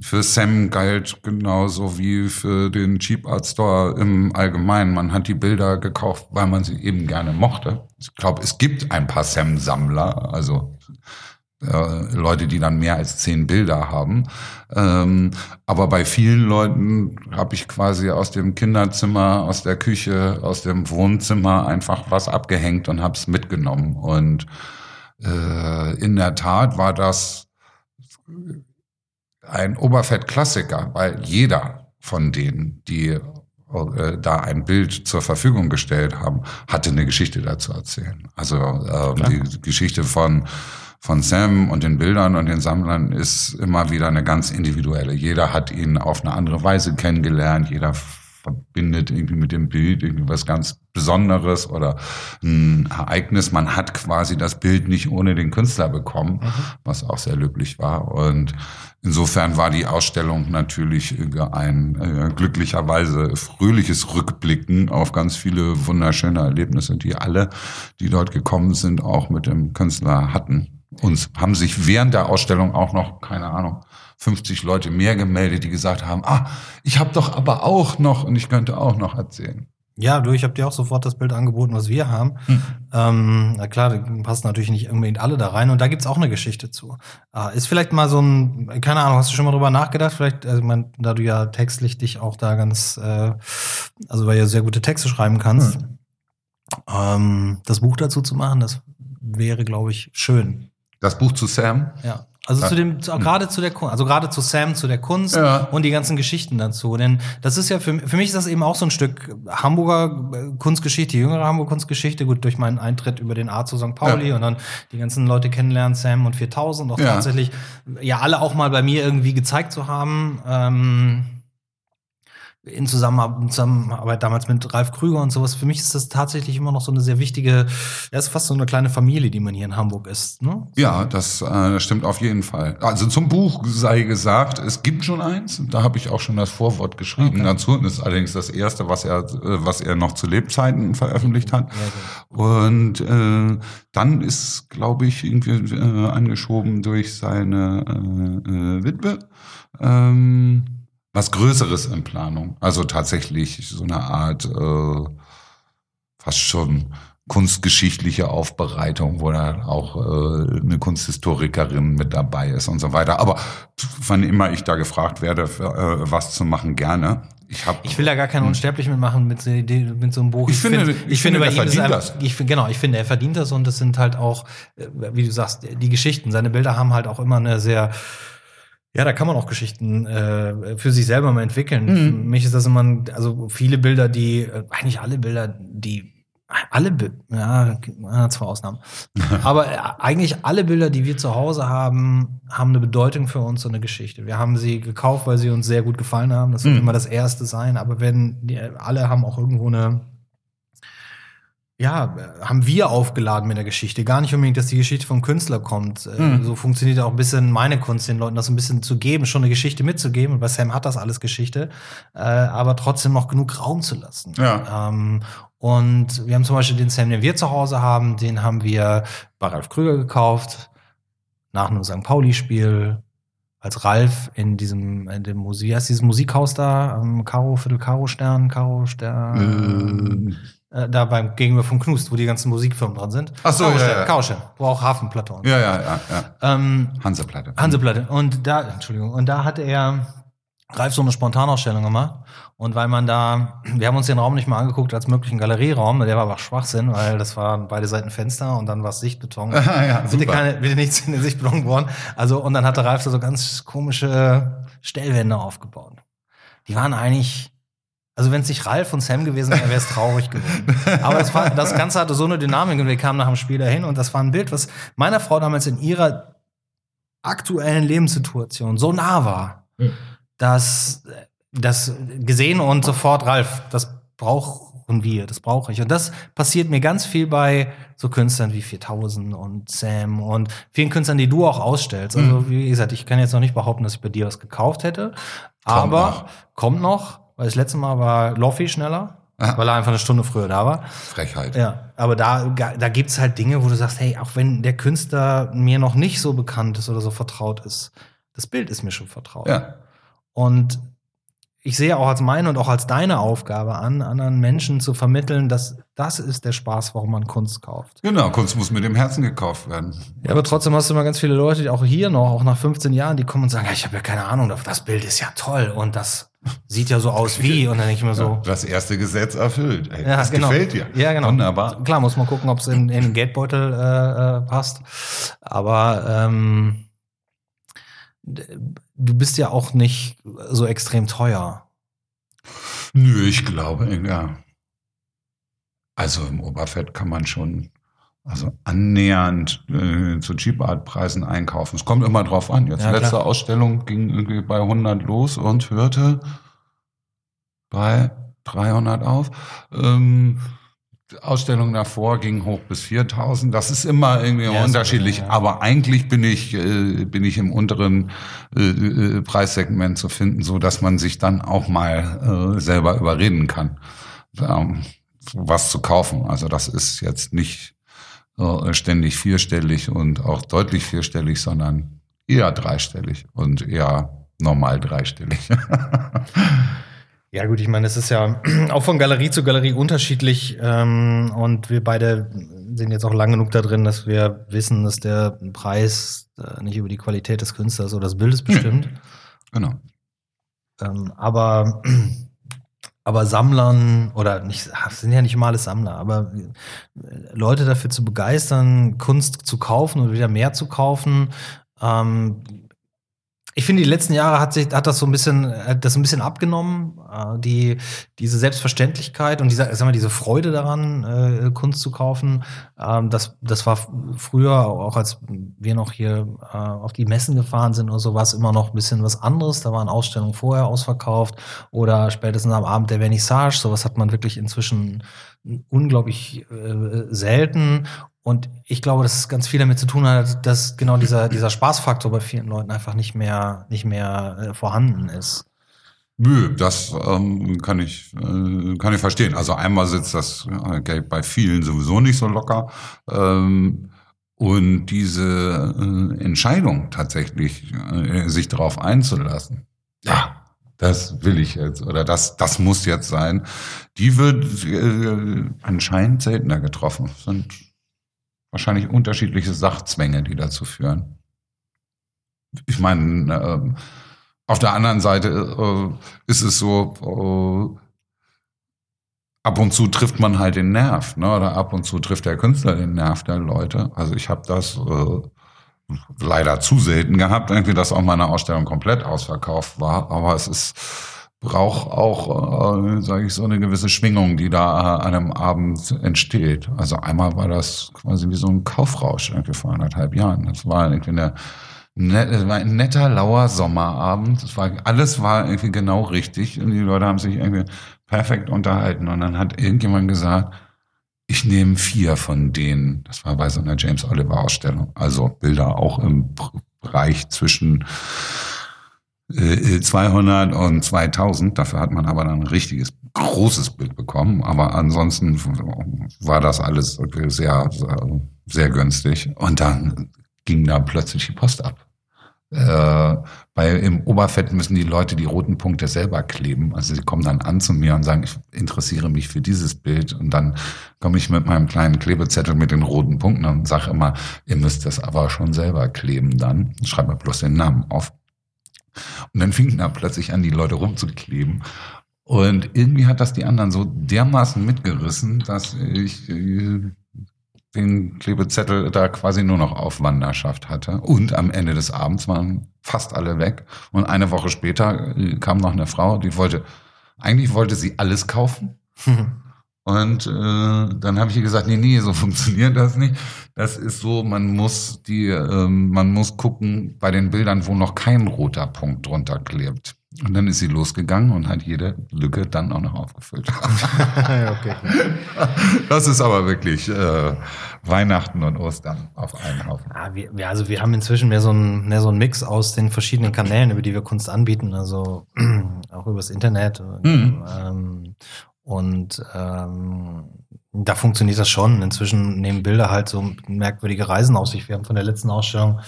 für Sam galt genauso wie für den Cheap Art Store im Allgemeinen. Man hat die Bilder gekauft, weil man sie eben gerne mochte. Ich glaube, es gibt ein paar Sam-Sammler, also äh, Leute, die dann mehr als zehn Bilder haben. Ähm, aber bei vielen Leuten habe ich quasi aus dem Kinderzimmer, aus der Küche, aus dem Wohnzimmer einfach was abgehängt und habe es mitgenommen. Und äh, in der Tat war das ein Oberfett-Klassiker, weil jeder von denen, die äh, da ein Bild zur Verfügung gestellt haben, hatte eine Geschichte dazu erzählen. Also äh, die Geschichte von von Sam und den Bildern und den Sammlern ist immer wieder eine ganz individuelle. Jeder hat ihn auf eine andere Weise kennengelernt. Jeder verbindet irgendwie mit dem Bild irgendwie was ganz Besonderes oder ein Ereignis. Man hat quasi das Bild nicht ohne den Künstler bekommen, mhm. was auch sehr löblich war. Und insofern war die Ausstellung natürlich ein äh, glücklicherweise fröhliches Rückblicken auf ganz viele wunderschöne Erlebnisse, die alle, die dort gekommen sind, auch mit dem Künstler hatten uns haben sich während der Ausstellung auch noch, keine Ahnung, 50 Leute mehr gemeldet, die gesagt haben, ah, ich habe doch aber auch noch und ich könnte auch noch erzählen. Ja, du, ich habe dir auch sofort das Bild angeboten, was wir haben. Hm. Ähm, na klar, da passen natürlich nicht unbedingt alle da rein und da gibt's auch eine Geschichte zu. Äh, ist vielleicht mal so ein, keine Ahnung, hast du schon mal drüber nachgedacht? Vielleicht, also, mein, da du ja textlich dich auch da ganz, äh, also weil du ja sehr gute Texte schreiben kannst, hm. ähm, das Buch dazu zu machen, das wäre, glaube ich, schön. Das Buch zu Sam? Ja. Also zu dem, zu, gerade zu der Kunst, also gerade zu Sam, zu der Kunst ja. und die ganzen Geschichten dazu. Denn das ist ja für, für mich ist das eben auch so ein Stück Hamburger äh, Kunstgeschichte, jüngere Hamburger Kunstgeschichte, gut, durch meinen Eintritt über den Art zu St. Pauli ja. und dann die ganzen Leute kennenlernen, Sam und 4000 auch ja. tatsächlich, ja, alle auch mal bei mir irgendwie gezeigt zu haben. Ähm, in Zusammenarbeit damals mit Ralf Krüger und sowas. Für mich ist das tatsächlich immer noch so eine sehr wichtige, ja, ist fast so eine kleine Familie, die man hier in Hamburg ist. Ne? Ja, das äh, stimmt auf jeden Fall. Also zum Buch sei gesagt, es gibt schon eins. Da habe ich auch schon das Vorwort geschrieben. Okay. Dazu ist allerdings das erste, was er, äh, was er noch zu Lebzeiten veröffentlicht hat. Und äh, dann ist, glaube ich, irgendwie äh, angeschoben durch seine äh, äh, Witwe. Ähm, was Größeres in Planung. Also tatsächlich so eine Art äh, fast schon kunstgeschichtliche Aufbereitung, wo da auch äh, eine Kunsthistorikerin mit dabei ist und so weiter. Aber wann immer ich da gefragt werde, für, äh, was zu machen, gerne. ich habe. Ich will da gar keinen unsterblich mitmachen mit, so- mit so einem Buch. Ich finde- find- ich finde, ihm ist verdient einfach- das. Ich, finde- genau, ich finde, er verdient das und das sind halt auch, äh, wie du sagst, die Geschichten. Seine Bilder haben halt auch immer eine sehr, ja, da kann man auch Geschichten äh, für sich selber mal entwickeln. Mhm. Für mich ist das immer, ein, also viele Bilder, die, äh, eigentlich alle Bilder, die alle, ja, äh, zwei Ausnahmen. Aber äh, eigentlich alle Bilder, die wir zu Hause haben, haben eine Bedeutung für uns und eine Geschichte. Wir haben sie gekauft, weil sie uns sehr gut gefallen haben. Das wird Mhm. immer das erste sein. Aber wenn die, alle haben auch irgendwo eine, ja, haben wir aufgeladen mit der Geschichte. Gar nicht unbedingt, dass die Geschichte vom Künstler kommt. Mhm. So funktioniert auch ein bisschen meine Kunst, den Leuten das ein bisschen zu geben, schon eine Geschichte mitzugeben. Und bei Sam hat das alles Geschichte, äh, aber trotzdem noch genug Raum zu lassen. Ja. Ähm, und wir haben zum Beispiel den Sam, den wir zu Hause haben, den haben wir bei Ralf Krüger gekauft, nach einem St. Pauli-Spiel, als Ralf in diesem, in dem Musik, wie heißt dieses Musikhaus da, am Karo, Viertel Karo Stern, Karo Stern, Äh, äh, da beim Gegenüber vom Knust, wo die ganzen Musikfirmen dran sind. Ach so, Karo ja, Stern, ja. Karo Stern, wo auch Hafenplatte und ja, ja, ja, ja. ähm, Hanseplatte. Hanseplatte. Und da, Entschuldigung, und da hat er Ralf so eine Spontanausstellung gemacht. Und weil man da, wir haben uns den Raum nicht mal angeguckt als möglichen Galerieraum, der war aber Schwachsinn, weil das waren beide Seiten Fenster und dann war es Sichtbeton. ja, bitte, keine, bitte nichts in den Sichtbeton bohren. Also, und dann hatte Ralf da so ganz komische Stellwände aufgebaut. Die waren eigentlich, also wenn es nicht Ralf und Sam gewesen wäre, wäre es traurig geworden. Aber das, war, das Ganze hatte so eine Dynamik und wir kamen nach dem Spiel dahin und das war ein Bild, was meiner Frau damals in ihrer aktuellen Lebenssituation so nah war, Mhm. Dass das gesehen und sofort, Ralf, das brauchen wir, das brauche ich. Und das passiert mir ganz viel bei so Künstlern wie 4000 und Sam und vielen Künstlern, die du auch ausstellst. Also, wie gesagt, ich kann jetzt noch nicht behaupten, dass ich bei dir was gekauft hätte, aber noch. kommt noch, weil das letzte Mal war Loffi schneller, weil er einfach eine Stunde früher da war. Frechheit. Ja, aber da, da gibt's halt Dinge, wo du sagst, hey, auch wenn der Künstler mir noch nicht so bekannt ist oder so vertraut ist, das Bild ist mir schon vertraut. Ja. Und ich sehe auch als meine und auch als deine Aufgabe an, anderen Menschen zu vermitteln, dass das ist der Spaß, warum man Kunst kauft. Genau, Kunst muss mit dem Herzen gekauft werden. Ja, aber trotzdem hast du immer ganz viele Leute, die auch hier noch, auch nach 15 Jahren, die kommen und sagen, ja, ich habe ja keine Ahnung, das Bild ist ja toll und das sieht ja so aus wie. Und dann denke ich mir so, Das erste Gesetz erfüllt. Ey, Ja, das genau. gefällt dir. Ja, genau. Wunderbar. Klar, muss man gucken, ob es in, in den Geldbeutel äh, äh, passt. Aber ähm, du bist ja auch nicht so extrem teuer. Nö, ich glaube, ja. Also im Oberfett kann man schon also annähernd äh, zu Cheap Art Preisen einkaufen. Es kommt immer drauf an. Jetzt Ja, letzte klar. Ausstellung ging irgendwie bei 100 los und hörte bei 300 auf. Ähm, Ausstellung davor ging hoch bis 4000. Das ist immer irgendwie Ja, ist unterschiedlich. okay, ja. Aber eigentlich bin ich, äh, bin ich im unteren äh, äh, Preissegment zu finden, so dass man sich dann auch mal äh, selber überreden kann, ähm, was zu kaufen. Also das ist jetzt nicht äh, ständig vierstellig und auch deutlich vierstellig, sondern eher dreistellig und eher normal dreistellig. Ja, gut, ich meine, es ist ja auch von Galerie zu Galerie unterschiedlich. Ähm, und wir beide sind jetzt auch lang genug da drin, dass wir wissen, dass der Preis äh, nicht über die Qualität des Künstlers oder des Bildes bestimmt. genau. Ähm, aber, aber Sammlern oder nicht, sind ja nicht immer alles Sammler, aber äh, Leute dafür zu begeistern, Kunst zu kaufen oder wieder mehr zu kaufen, ähm, ich finde, die letzten Jahre hat sich, hat das so ein bisschen, hat das ein bisschen abgenommen, äh, die, diese Selbstverständlichkeit und diese, sag mal, diese Freude daran, äh, Kunst zu kaufen. Ähm, das, das war früher, auch als wir noch hier äh, auf die Messen gefahren sind oder so, war es immer noch ein bisschen was anderes. Da waren Ausstellungen vorher ausverkauft oder spätestens am Abend der Vernissage. Sowas hat man wirklich inzwischen unglaublich äh, selten. Und ich glaube, dass es ganz viel damit zu tun hat, dass genau dieser, dieser Spaßfaktor bei vielen Leuten einfach nicht mehr, nicht mehr äh, vorhanden ist. Nö, das ähm, kann ich äh, kann ich verstehen. Also einmal sitzt das äh, Geld bei vielen sowieso nicht so locker ähm, und diese äh, Entscheidung tatsächlich äh, sich darauf einzulassen. Ja, das will ich jetzt oder das das muss jetzt sein. Die wird äh, anscheinend seltener getroffen. Sind wahrscheinlich unterschiedliche Sachzwänge, die dazu führen. Ich meine, ähm, auf der anderen Seite äh, ist es so, äh, ab und zu trifft man halt den Nerv, ne? oder ab und zu trifft der Künstler den Nerv der Leute. Also ich habe das äh, leider zu selten gehabt, irgendwie, dass auch meine Ausstellung komplett ausverkauft war, aber es ist braucht auch, äh, sage ich so, eine gewisse Schwingung, die da an einem Abend entsteht. Also einmal war das quasi wie so ein Kaufrausch irgendwie vor anderthalb Jahren. Das war irgendwie eine es war ein netter, lauer Sommerabend. Es war, alles war irgendwie genau richtig und die Leute haben sich irgendwie perfekt unterhalten. Und dann hat irgendjemand gesagt, ich nehme vier von denen. Das war bei so einer James Oliver Ausstellung. Also Bilder auch im Bereich zwischen 200 äh, und 2000. Dafür hat man aber dann ein richtiges großes Bild bekommen. Aber ansonsten war das alles sehr, sehr günstig. Und dann ging da plötzlich die Post ab. Äh, weil im Oberfett müssen die Leute die roten Punkte selber kleben. Also sie kommen dann an zu mir und sagen, ich interessiere mich für dieses Bild. Und dann komme ich mit meinem kleinen Klebezettel mit den roten Punkten und sage immer, ihr müsst das aber schon selber kleben dann. Schreibe bloß den Namen auf. Und dann fingen da plötzlich an, die Leute rumzukleben. Und irgendwie hat das die anderen so dermaßen mitgerissen, dass ich äh, den Klebezettel da quasi nur noch auf Wanderschaft hatte. Und am Ende des Abends waren fast alle weg. Und eine Woche später äh, kam noch eine Frau, die wollte, eigentlich wollte sie alles kaufen. Und äh, dann habe ich ihr gesagt, nee, nee, so funktioniert das nicht. Das ist so, man muss die, ähm, man muss gucken bei den Bildern, wo noch kein roter Punkt drunter klebt. Und dann ist sie losgegangen und hat jede Lücke dann auch noch aufgefüllt. okay. Das ist aber wirklich äh, Weihnachten und Ostern auf einen Haufen. Ja, wir, also wir haben inzwischen mehr so, ein, mehr so ein Mix aus den verschiedenen Kanälen, über die wir Kunst anbieten, also auch übers Internet. Mhm. Ähm, und ähm, da funktioniert das schon. Inzwischen nehmen Bilder halt so merkwürdige Reisen auf sich. Wir haben von der letzten Ausstellung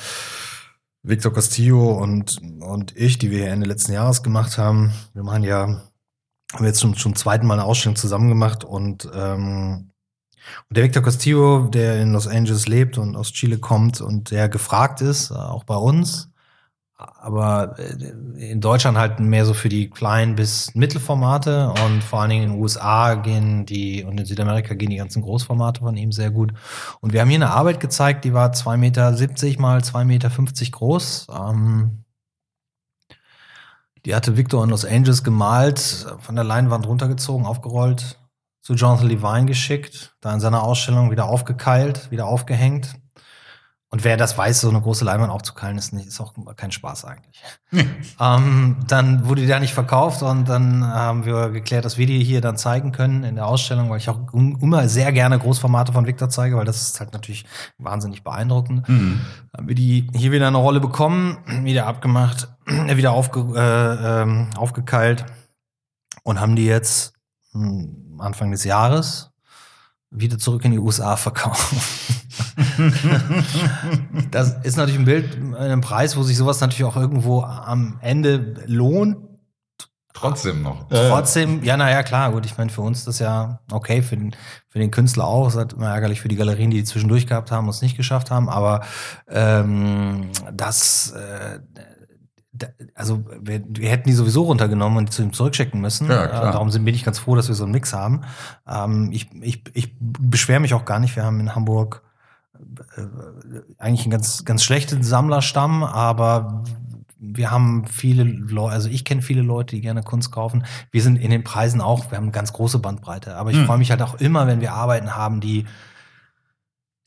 Victor Castillo und, und ich, die wir Ende letzten Jahres gemacht haben. Wir machen ja, haben jetzt schon zum zweiten Mal eine Ausstellung zusammen gemacht und, ähm, und der Victor Castillo, der in Los Angeles lebt und aus Chile kommt und der gefragt ist, äh, auch bei uns, aber äh, in Deutschland halt mehr so für die kleinen bis Mittelformate und vor allen Dingen in den USA gehen die und in Südamerika gehen die ganzen Großformate von ihm sehr gut. Und wir haben hier eine Arbeit gezeigt, die war 2,70 Meter mal 2,50 Meter groß. Ähm, die hatte Victor in Los Angeles gemalt, von der Leinwand runtergezogen, aufgerollt, zu Jonathan Levine geschickt, da in seiner Ausstellung wieder aufgekeilt, wieder aufgehängt. Und wer das weiß, so eine große Leinwand aufzukeilen, ist, nicht, ist auch kein Spaß eigentlich. Nee. Ähm, dann wurde die da nicht verkauft und dann haben wir geklärt, dass wir die hier dann zeigen können in der Ausstellung, weil ich auch immer sehr gerne Großformate von Victor zeige, weil das ist halt natürlich wahnsinnig beeindruckend. Mhm. Haben wir die hier wieder eine Rolle bekommen, wieder abgemacht, wieder aufge, äh, ähm, aufgekeilt und haben die jetzt hm, Anfang des Jahres wieder zurück in die USA verkauft. das ist natürlich ein Bild, ein Preis, wo sich sowas natürlich auch irgendwo am Ende lohnt. Trotzdem noch. Trotzdem, ja, naja, klar, gut, ich meine, für uns ist das ja okay, für den, für den Künstler auch. Es ist halt immer ärgerlich für die Galerien, die, die zwischendurch gehabt haben und es nicht geschafft haben, aber ähm, das, äh, also wir, wir, hätten die sowieso runtergenommen und zu ihm zurückschicken müssen. Ja. Äh, darum bin ich ganz froh, dass wir so einen Mix haben. Ähm, ich ich, ich beschwere mich auch gar nicht. Wir haben in Hamburg äh, eigentlich einen ganz, ganz schlechten Sammlerstamm, aber wir haben viele Leute, also ich kenne viele Leute, die gerne Kunst kaufen. Wir sind in den Preisen auch, wir haben eine ganz große Bandbreite. Aber ich hm. freue mich halt auch immer, wenn wir Arbeiten haben, die,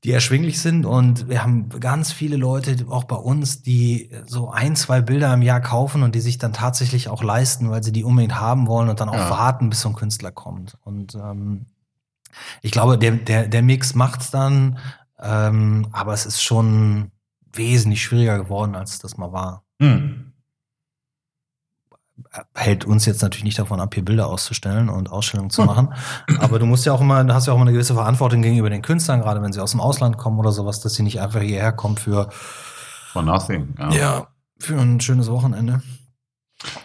die erschwinglich sind. Und wir haben ganz viele Leute, auch bei uns, die so ein, zwei Bilder im Jahr kaufen und die sich dann tatsächlich auch leisten, weil sie die unbedingt haben wollen und dann auch ja. warten, bis so ein Künstler kommt. Und ähm, ich glaube, der, der, der Mix macht's dann. Ähm, aber es ist schon wesentlich schwieriger geworden, als das mal war. Hm. Hält uns jetzt natürlich nicht davon ab, hier Bilder auszustellen und Ausstellungen zu hm. machen. Aber du musst ja auch immer, hast ja auch immer eine gewisse Verantwortung gegenüber den Künstlern, gerade wenn sie aus dem Ausland kommen oder sowas, dass sie nicht einfach hierher kommen für For nothing. Ja. ja, für ein schönes Wochenende.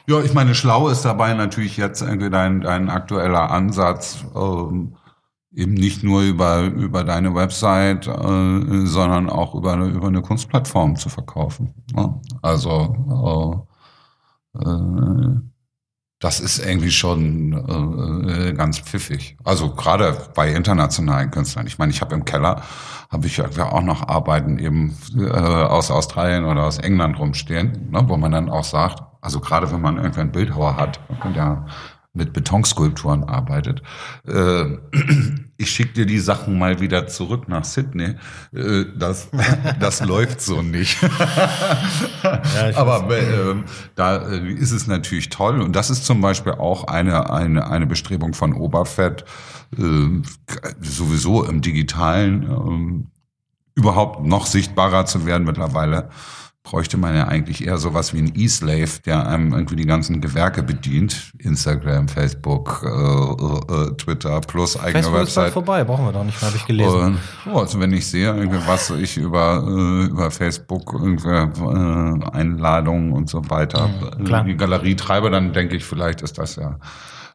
Ja, ich meine, schlau ist dabei natürlich jetzt irgendwie dein, dein aktueller Ansatz, ähm, eben nicht nur über, über deine Website, äh, sondern auch über, über eine Kunstplattform zu verkaufen. Ne? Also Äh, das ist irgendwie schon äh, ganz pfiffig. Also gerade bei internationalen Künstlern. Ich meine, ich habe im Keller, habe ich ja auch noch Arbeiten eben äh, aus Australien oder aus England rumstehen, ne, wo man dann auch sagt, also gerade wenn man irgendwie einen Bildhauer hat, ja mit Betonskulpturen arbeitet. Äh, ich schicke dir die Sachen mal wieder zurück nach Sydney. Äh, das, das läuft so nicht. ja, Aber äh, da äh, ist es natürlich toll. Und das ist zum Beispiel auch eine, eine, eine Bestrebung von Oberfett, äh, sowieso im digitalen äh, überhaupt noch sichtbarer zu werden mittlerweile bräuchte man ja eigentlich eher sowas wie ein E-Slave, der einem irgendwie die ganzen Gewerke bedient. Instagram, Facebook, äh, äh, Twitter plus eigene Facebook Website. Ist bald vorbei, brauchen wir doch nicht mehr, habe ich gelesen. Und, oh, also wenn ich sehe, was ich über, äh, über Facebook, irgendwie, äh, Einladungen und so weiter, mhm, die Galerie treibe, dann denke ich, vielleicht ist das ja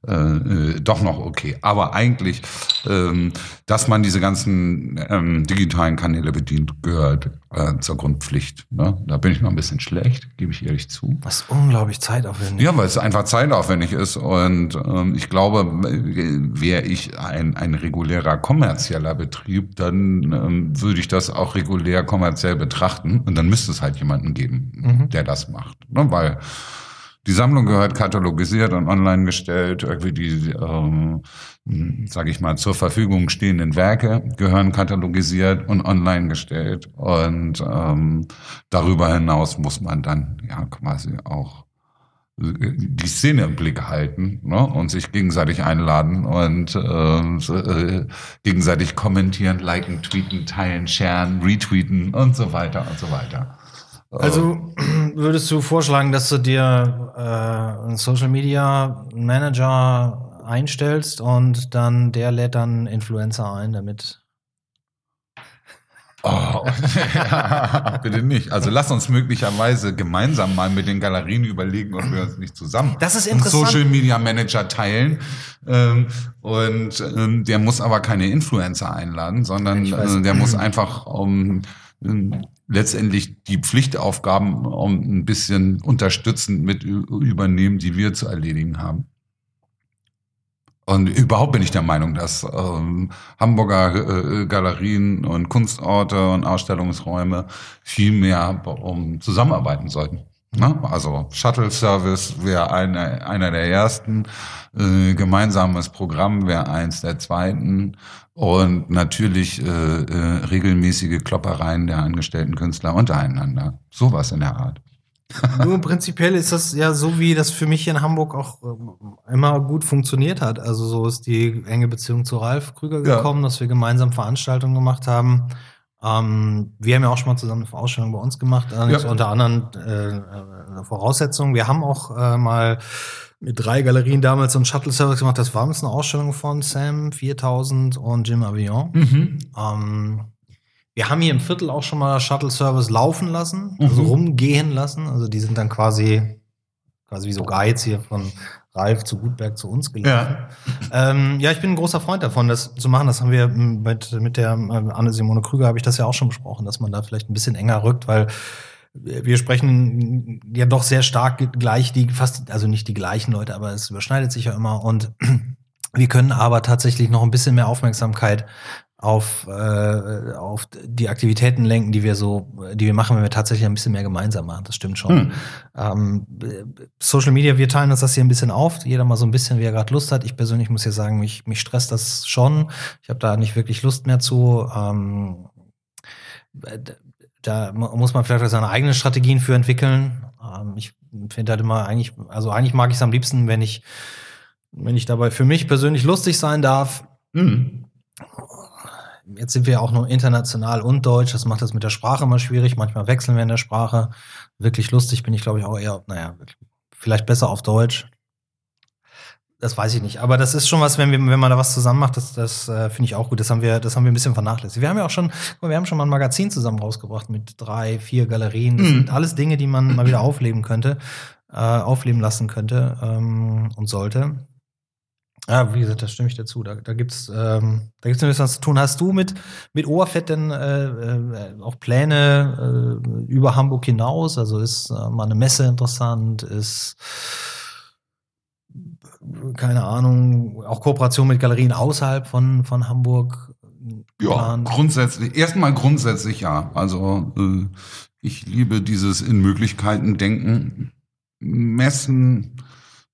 äh, äh, doch noch okay. Aber eigentlich, ähm, dass man diese ganzen ähm, digitalen Kanäle bedient, gehört äh, zur Grundpflicht. Ne? Da bin ich noch ein bisschen schlecht, gebe ich ehrlich zu. Was unglaublich zeitaufwendig. Ja, weil es einfach zeitaufwendig ist. Und ähm, ich glaube, wäre ich ein, ein regulärer kommerzieller Betrieb, dann ähm, würde ich das auch regulär kommerziell betrachten. Und dann müsste es halt jemanden geben, mhm. der das macht. Ne? Weil die Sammlung gehört katalogisiert und online gestellt. Irgendwie die, ähm, sage ich mal, zur Verfügung stehenden Werke gehören katalogisiert und online gestellt. Und ähm, darüber hinaus muss man dann ja quasi auch äh, die Szene im Blick halten ne? und sich gegenseitig einladen und äh, gegenseitig kommentieren, liken, tweeten, teilen, sharen, retweeten und so weiter und so weiter. Also würdest du vorschlagen, dass du dir äh, einen Social Media Manager einstellst und dann der lädt dann Influencer ein, damit Oh, ja, bitte nicht. Also lass uns möglicherweise gemeinsam mal mit den Galerien überlegen, ob wir uns nicht zusammen das ist interessant. Social Media Manager teilen. Ähm, und ähm, der muss aber keine Influencer einladen, sondern äh, der muss einfach um, letztendlich die Pflichtaufgaben um ein bisschen unterstützend mit übernehmen, die wir zu erledigen haben. Und überhaupt bin ich der Meinung, dass ähm, Hamburger äh, Galerien und Kunstorte und Ausstellungsräume viel mehr um zusammenarbeiten sollten. Ne? Also Shuttle Service wäre eine, einer der ersten, äh, gemeinsames Programm wäre eins der zweiten und natürlich äh, äh, regelmäßige Kloppereien der angestellten Künstler untereinander. Sowas in der Art. Nur prinzipiell ist das ja so, wie das für mich in Hamburg auch äh, immer gut funktioniert hat. Also so ist die enge Beziehung zu Ralf Krüger gekommen, ja. dass wir gemeinsam Veranstaltungen gemacht haben. Ähm, wir haben ja auch schon mal zusammen eine Ausstellung bei uns gemacht, ja. unter anderem äh, Voraussetzungen. Wir haben auch äh, mal mit drei Galerien damals so einen Shuttle-Service gemacht. Das war eine Ausstellung von Sam 4000 und Jim Avion. Mhm. Ähm, wir haben hier im Viertel auch schon mal Shuttle-Service laufen lassen, also mhm. rumgehen lassen. Also die sind dann quasi, quasi wie so Guides hier von Ralf zu Gutberg zu uns gelaufen. Ja. Ähm, ja, ich bin ein großer Freund davon, das zu machen. Das haben wir mit, mit der äh, Anne-Simone Krüger, habe ich das ja auch schon besprochen, dass man da vielleicht ein bisschen enger rückt, weil wir sprechen ja doch sehr stark gleich die, fast, also nicht die gleichen Leute, aber es überschneidet sich ja immer und wir können aber tatsächlich noch ein bisschen mehr Aufmerksamkeit auf, äh, auf die Aktivitäten lenken, die wir so, die wir machen, wenn wir tatsächlich ein bisschen mehr gemeinsam machen. Das stimmt schon. Hm. Ähm, Social Media, wir teilen uns das hier ein bisschen auf, jeder mal so ein bisschen, wie er gerade Lust hat. Ich persönlich muss ja sagen, mich, mich stresst das schon. Ich habe da nicht wirklich Lust mehr zu. Ähm, da muss man vielleicht seine eigenen Strategien für entwickeln. Ähm, ich finde halt immer eigentlich, also eigentlich mag ich es am liebsten, wenn ich, wenn ich dabei für mich persönlich lustig sein darf. Mhm. Jetzt sind wir auch nur international und deutsch. Das macht das mit der Sprache immer schwierig. Manchmal wechseln wir in der Sprache. Wirklich lustig bin ich, glaube ich, auch eher, naja, vielleicht besser auf Deutsch. Das weiß ich nicht. Aber das ist schon was, wenn, wir, wenn man da was zusammen macht, das, das äh, finde ich auch gut. Das haben, wir, das haben wir ein bisschen vernachlässigt. Wir haben ja auch schon, wir haben schon mal ein Magazin zusammen rausgebracht mit drei, vier Galerien. Das mhm. sind alles Dinge, die man mal wieder aufleben könnte, äh, aufleben lassen könnte ähm, und sollte. Ja, wie gesagt, da stimme ich dazu. Da, da gibt es ähm, da gibt's ein bisschen was zu tun. Hast du mit, mit Oberfett denn äh, äh, auch Pläne äh, über Hamburg hinaus? Also ist äh, mal eine Messe interessant? Ist keine Ahnung, auch Kooperation mit Galerien außerhalb von, von Hamburg? Ja, grundsätzlich, erstmal grundsätzlich ja. Also äh, ich liebe dieses in Möglichkeiten denken. Messen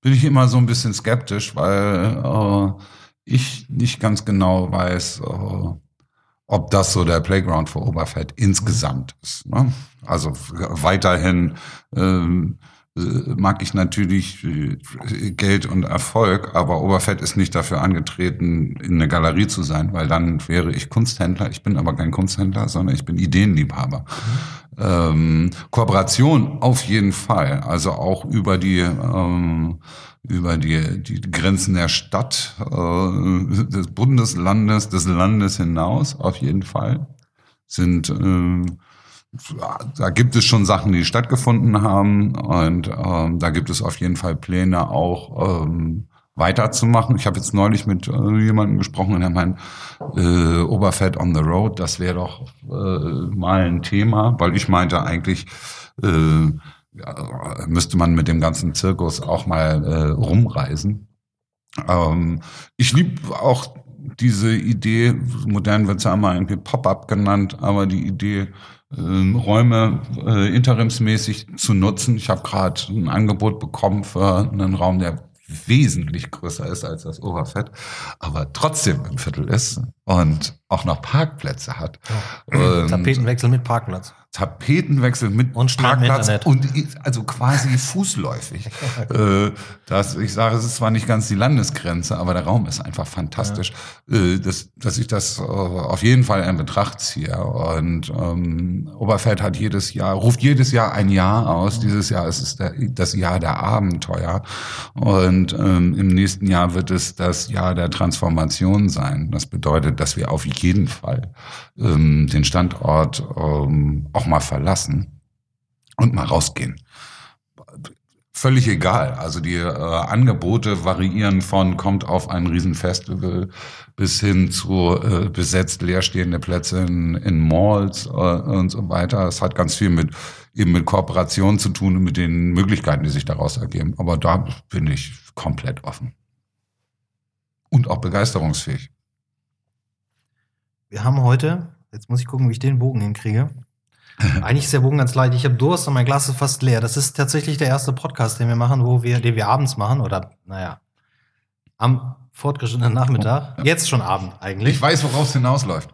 bin ich immer so ein bisschen skeptisch, weil äh, ich nicht ganz genau weiß, äh, ob das so der Playground für Oberfett insgesamt ist. Ne? Also weiterhin ähm, äh, mag ich natürlich äh, Geld und Erfolg, aber Oberfett ist nicht dafür angetreten, in eine Galerie zu sein, weil dann wäre ich Kunsthändler. Ich bin aber kein Kunsthändler, sondern ich bin Ideenliebhaber. Mhm. Ähm, Kooperation auf jeden Fall, also auch über die ähm, über die, die Grenzen der Stadt, äh, des Bundeslandes, des Landes hinaus, auf jeden Fall sind äh, da gibt es schon Sachen, die stattgefunden haben und ähm, da gibt es auf jeden Fall Pläne auch ähm, weiterzumachen. Ich habe jetzt neulich mit äh, jemandem gesprochen und er meint, äh, Oberfett on the Road, das wäre doch äh, mal ein Thema, weil ich meinte eigentlich, äh, müsste man mit dem ganzen Zirkus auch mal äh, rumreisen. Ähm, ich liebe auch diese Idee, modern wird es ja immer irgendwie Pop-up genannt, aber die Idee, ähm, Räume äh, interimsmäßig zu nutzen. Ich habe gerade ein Angebot bekommen für einen Raum, der wesentlich größer ist als das Oberfett, aber trotzdem im Viertel ist und auch noch Parkplätze hat. Ja. Tapetenwechsel mit Parkplatz. Tapetenwechsel mit und Parkplatz und also quasi fußläufig. äh, das, ich sage, es ist zwar nicht ganz die Landesgrenze, aber der Raum ist einfach fantastisch, ja. äh, dass, dass ich das äh, auf jeden Fall in Betracht ziehe. Und ähm, Oberfeld hat jedes Jahr, ruft jedes Jahr ein Jahr aus. Mhm. Dieses Jahr ist es der, das Jahr der Abenteuer. Und ähm, im nächsten Jahr wird es das Jahr der Transformation sein. Das bedeutet, dass wir auf jeden Fall ähm, den Standort ähm, auch mal verlassen und mal rausgehen. Völlig egal. Also die äh, Angebote variieren von kommt auf ein Riesenfestival bis hin zu äh, besetzt leerstehende Plätze in, in Malls äh, und so weiter. Es hat ganz viel mit eben mit Kooperation zu tun und mit den Möglichkeiten, die sich daraus ergeben. Aber da bin ich komplett offen. Und auch begeisterungsfähig. Wir haben heute, jetzt muss ich gucken, wie ich den Bogen hinkriege. Eigentlich ist der Bogen ganz leicht. Ich habe Durst und mein Glas ist fast leer. Das ist tatsächlich der erste Podcast, den wir machen, wo wir, den wir abends machen oder naja, am fortgeschrittenen Nachmittag. Ja. Jetzt schon Abend eigentlich. Ich weiß, worauf es hinausläuft.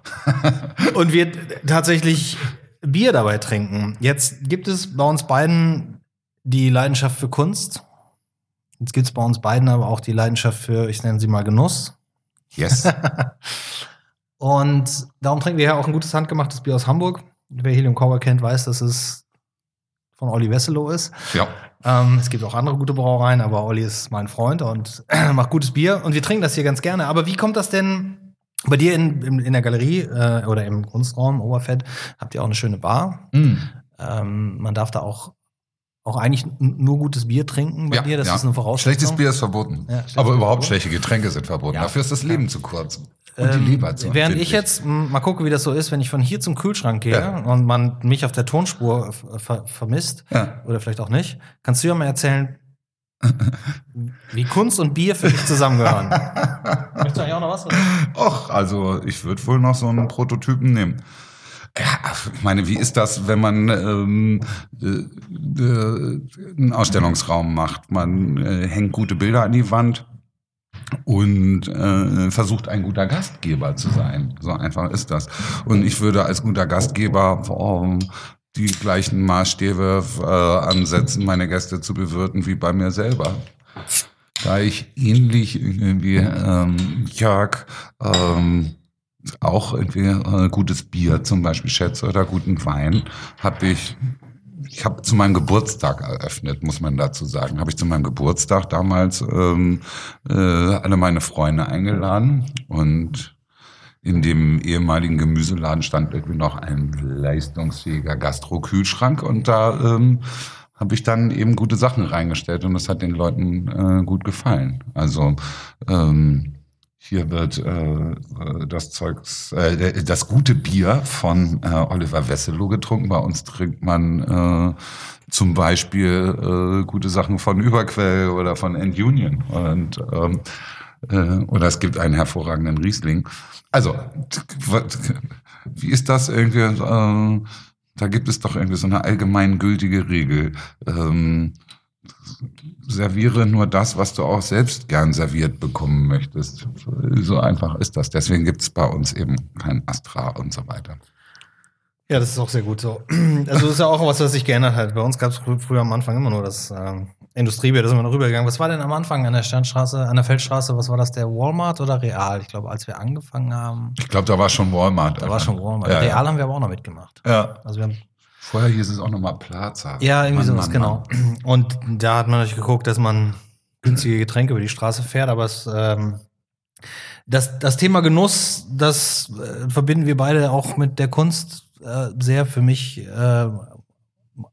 und wir tatsächlich Bier dabei trinken. Jetzt gibt es bei uns beiden die Leidenschaft für Kunst. Jetzt gibt es bei uns beiden aber auch die Leidenschaft für, ich nenne sie mal Genuss. Yes. und darum trinken wir ja auch ein gutes handgemachtes Bier aus Hamburg wer Helium Cowboy kennt, weiß, dass es von Olli Wesselow ist. Ja. Ähm, es gibt auch andere gute Brauereien, aber Olli ist mein Freund und macht gutes Bier und wir trinken das hier ganz gerne. Aber wie kommt das denn bei dir in, in, in der Galerie äh, oder im Kunstraum Oberfett? Habt ihr auch eine schöne Bar? Mm. Ähm, man darf da auch auch eigentlich nur gutes Bier trinken bei ja, dir, das ja. ist eine Voraussetzung. Schlechtes Bier ist verboten. Ja, aber überhaupt schlechte Getränke sind verboten. Dafür ist das Leben zu kurz. Und die Leber zu Während ich jetzt mal gucke, wie das so ist, wenn ich von hier zum Kühlschrank gehe ja. und man mich auf der Tonspur ver vermisst, ja. oder vielleicht auch nicht, kannst du ja mal erzählen, wie Kunst und Bier für dich zusammengehören. Möchtest du eigentlich auch noch was? Oder? Och, also ich würde wohl noch so einen Prototypen nehmen. Ja, ich meine, wie ist das, wenn man ähm, äh, äh, einen Ausstellungsraum macht? Man äh, hängt gute Bilder an die Wand, und äh, versucht ein guter Gastgeber zu sein. So einfach ist das. Und ich würde als guter Gastgeber ähm, die gleichen Maßstäbe äh, ansetzen, meine Gäste zu bewirten wie bei mir selber. Da ich ähnlich wie ähm, Jörg ähm, auch irgendwie äh, gutes Bier zum Beispiel schätze oder guten Wein, habe ich ich habe zu meinem Geburtstag eröffnet, muss man dazu sagen. Habe ich zu meinem Geburtstag damals ähm, äh, alle meine Freunde eingeladen und in dem ehemaligen Gemüseladen stand irgendwie noch ein leistungsfähiger Gastro-Kühlschrank und da ähm, habe ich dann eben gute Sachen reingestellt und das hat den Leuten äh, gut gefallen. Also ähm, hier wird äh, das Zeugs, äh, das gute Bier von äh, Oliver Wesselow getrunken. Bei uns trinkt man äh, zum Beispiel äh, gute Sachen von Überquell oder von End Union. Und, ähm, äh, oder es gibt einen hervorragenden Riesling. Also, wie ist das irgendwie? Äh, da gibt es doch irgendwie so eine allgemeingültige Regel. Ähm, serviere nur das, was du auch selbst gern serviert bekommen möchtest. So einfach ist das. Deswegen gibt es bei uns eben kein Astra und so weiter. Ja, das ist auch sehr gut so. Also das ist ja auch was, was sich geändert hat. Bei uns gab es früher am Anfang immer nur das ähm, Industriebier, da sind wir noch rübergegangen. Was war denn am Anfang an der Sternstraße, an der Feldstraße, was war das, der Walmart oder Real? Ich glaube, als wir angefangen haben. Ich glaube, da war schon Walmart. Da war schon Walmart. Ja, Real ja. haben wir aber auch noch mitgemacht. Ja. Also wir haben Vorher hieß es auch nochmal Plaza. Ja, irgendwie Mann, sowas, Mann, genau. Mann. Und da hat man natürlich geguckt, dass man günstige Getränke über die Straße fährt, aber es, ähm, das, das Thema Genuss, das äh, verbinden wir beide auch mit der Kunst äh, sehr. Für mich äh,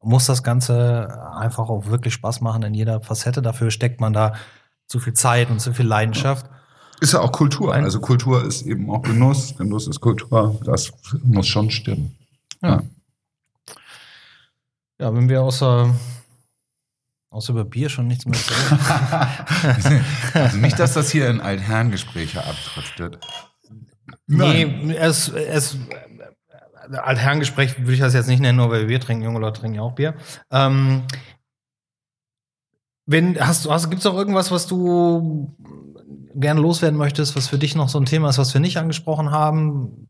muss das Ganze einfach auch wirklich Spaß machen in jeder Facette. Dafür steckt man da zu viel Zeit und zu viel Leidenschaft. Ist ja auch Kultur. Also Kultur ist eben auch Genuss. Genuss ist Kultur. Das muss schon stimmen. Ja. Ja, wenn wir außer, außer über Bier schon nichts mehr sagen. also nicht, dass das hier in Altherrengespräche abdriftet. Nee, es, es Altherrengespräch würde ich das jetzt nicht nennen, nur weil wir Bier trinken. Junge Leute trinken ja auch Bier. Ähm, wenn, hast du, hast, gibt's auch irgendwas, was du gerne loswerden möchtest, was für dich noch so ein Thema ist, was wir nicht angesprochen haben?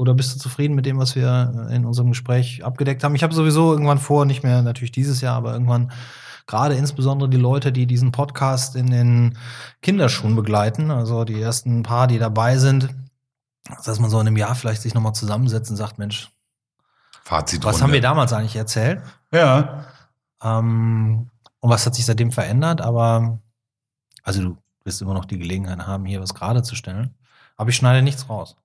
Oder bist du zufrieden mit dem, was wir in unserem Gespräch abgedeckt haben? Ich habe sowieso irgendwann vor, nicht mehr natürlich dieses Jahr, aber irgendwann gerade insbesondere die Leute, die diesen Podcast in den Kinderschuhen begleiten, also die ersten paar, die dabei sind, dass man so in einem Jahr vielleicht sich nochmal zusammensetzt und sagt, Mensch, Fazit was haben wir damals eigentlich erzählt? Ja. Ähm, und was hat sich seitdem verändert? Aber, also du wirst immer noch die Gelegenheit haben, hier was gerade zu stellen. Aber ich schneide nichts raus.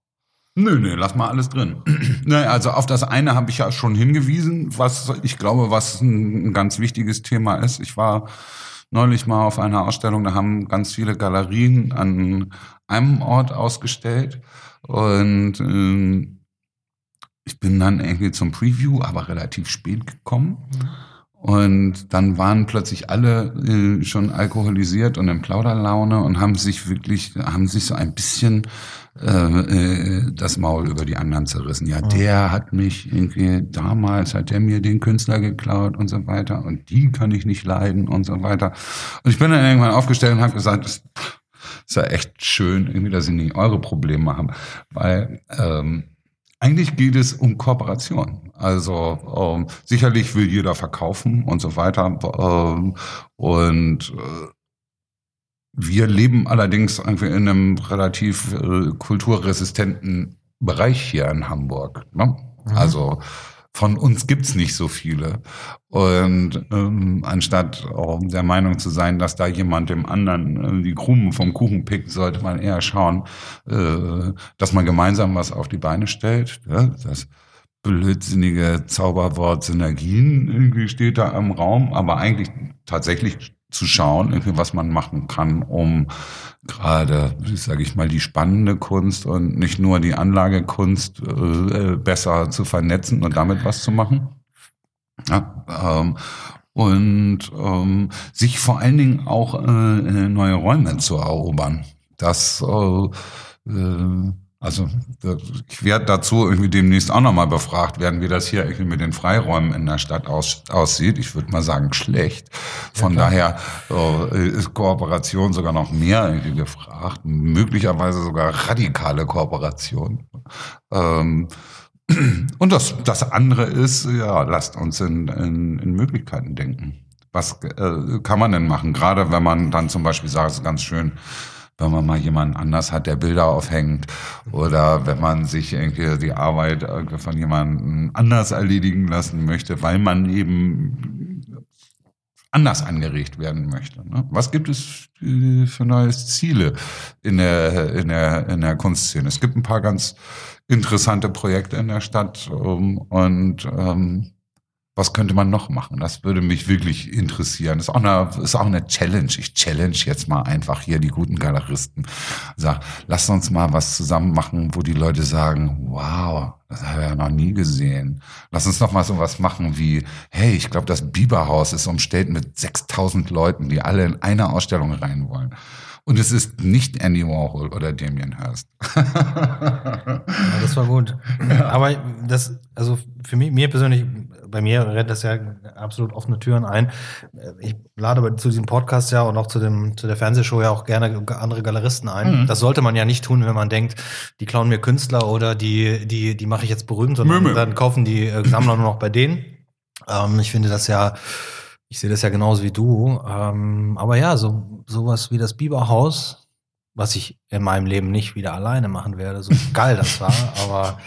Nö, nö, lass mal alles drin. ne, also auf das eine habe ich ja schon hingewiesen, was ich glaube, was ein, ganz wichtiges Thema ist. Ich war neulich mal auf einer Ausstellung, da haben ganz viele Galerien an einem Ort ausgestellt und äh, ich bin dann irgendwie zum Preview, aber relativ spät gekommen. Und dann waren plötzlich alle äh, schon alkoholisiert und in Plauderlaune und haben sich wirklich, haben sich so ein bisschen äh, äh, das Maul über die anderen zerrissen. Ja, der hat mich irgendwie damals, hat der mir den Künstler geklaut und so weiter und die kann ich nicht leiden und so weiter. Und ich bin dann irgendwann aufgestellt und habe gesagt, das ist ja echt schön, irgendwie, dass sie nicht eure Probleme haben, weil ähm, eigentlich geht es um Kooperation. Also ähm, sicherlich will jeder verkaufen und so weiter. Ähm, und äh, wir leben allerdings irgendwie in einem relativ äh, kulturresistenten Bereich hier in Hamburg. Ne? Mhm. Also von uns gibt's nicht so viele. Und ähm, anstatt auch der Meinung zu sein, dass da jemand dem anderen äh, die Krumen vom Kuchen pickt, sollte man eher schauen, äh, dass man gemeinsam was auf die Beine stellt. Ja? Das blödsinnige Zauberwort Synergien irgendwie steht da im Raum, aber eigentlich tatsächlich zu schauen, irgendwie, was man machen kann, um gerade, sage ich mal, die spannende Kunst und nicht nur die Anlagekunst äh, besser zu vernetzen und damit was zu machen. Ja, ähm, und ähm, sich vor allen Dingen auch äh, neue Räume zu erobern. Das äh, äh, also ich werde dazu irgendwie demnächst auch nochmal befragt werden, wie das hier irgendwie mit den Freiräumen in der Stadt aus, aussieht. Ich würde mal sagen, schlecht. Von ja, daher äh, ist Kooperation sogar noch mehr irgendwie gefragt, möglicherweise sogar radikale Kooperation. Ähm, und das, das andere ist, ja, lasst uns in, in, in Möglichkeiten denken. Was äh, kann man denn machen? Gerade wenn man dann zum Beispiel sagt, es ist ganz schön, wenn man mal jemanden anders hat, der Bilder aufhängt oder wenn man sich irgendwie die Arbeit von jemandem anders erledigen lassen möchte, weil man eben anders angeregt werden möchte. Ne? Was gibt es äh, für neue Ziele in der, in der, in der Kunstszene? Es gibt ein paar ganz interessante Projekte in der Stadt um, und ähm, Was könnte man noch machen? Das würde mich wirklich interessieren. Ist auch eine, ist auch eine Challenge. Ich challenge jetzt mal einfach hier die guten Galeristen. Sag, lass uns mal was zusammen machen, wo die Leute sagen, wow, das habe ich ja noch nie gesehen. Lass uns noch mal so was machen wie, hey, ich glaube, das Biberhaus ist umstellt mit 6000 Leuten, die alle in eine Ausstellung rein wollen. Und es ist nicht Andy Warhol oder Damien Hirst. ja, das war gut. Aber das, also für mich, mir persönlich, bei mir rennt das ja absolut offene Türen ein. Ich lade zu diesem Podcast ja und auch zu, dem, zu der Fernsehshow ja auch gerne andere Galeristen ein. Mhm. Das sollte man ja nicht tun, wenn man denkt, die klauen mir Künstler oder die, die, die mache ich jetzt berühmt, sondern Mö, dann kaufen die äh, Sammler nur noch bei denen. Ähm, ich finde das ja ich sehe das ja genauso wie du. Ähm, aber ja, so sowas wie das Biberhaus, was ich in meinem Leben nicht wieder alleine machen werde, so geil das war. Aber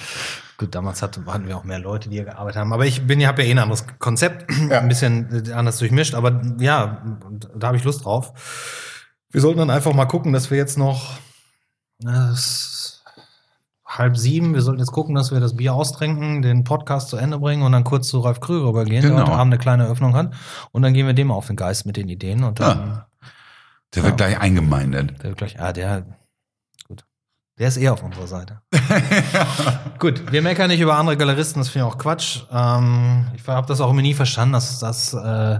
gut, damals hatten, hatten wir auch mehr Leute, die hier gearbeitet haben. Aber ich bin, habe ja eh ein anderes Konzept, ja. ein bisschen anders durchmischt. Aber ja, da habe ich Lust drauf. Wir sollten dann einfach mal gucken, dass wir jetzt noch das halb sieben. Wir sollten jetzt gucken, dass wir das Bier austrinken, den Podcast zu Ende bringen und dann kurz zu Ralf Krüger übergehen, genau. der heute Abend eine kleine Eröffnung hat. Und dann gehen wir dem auf den Geist mit den Ideen und dann. Ja. Der wird gleich eingemeindet. Der wird gleich, ah, der, der ist eher auf unserer Seite. Gut, wir meckern nicht über andere Galeristen, das finde ich auch Quatsch. Ähm, ich habe das auch immer nie verstanden, dass, dass, äh,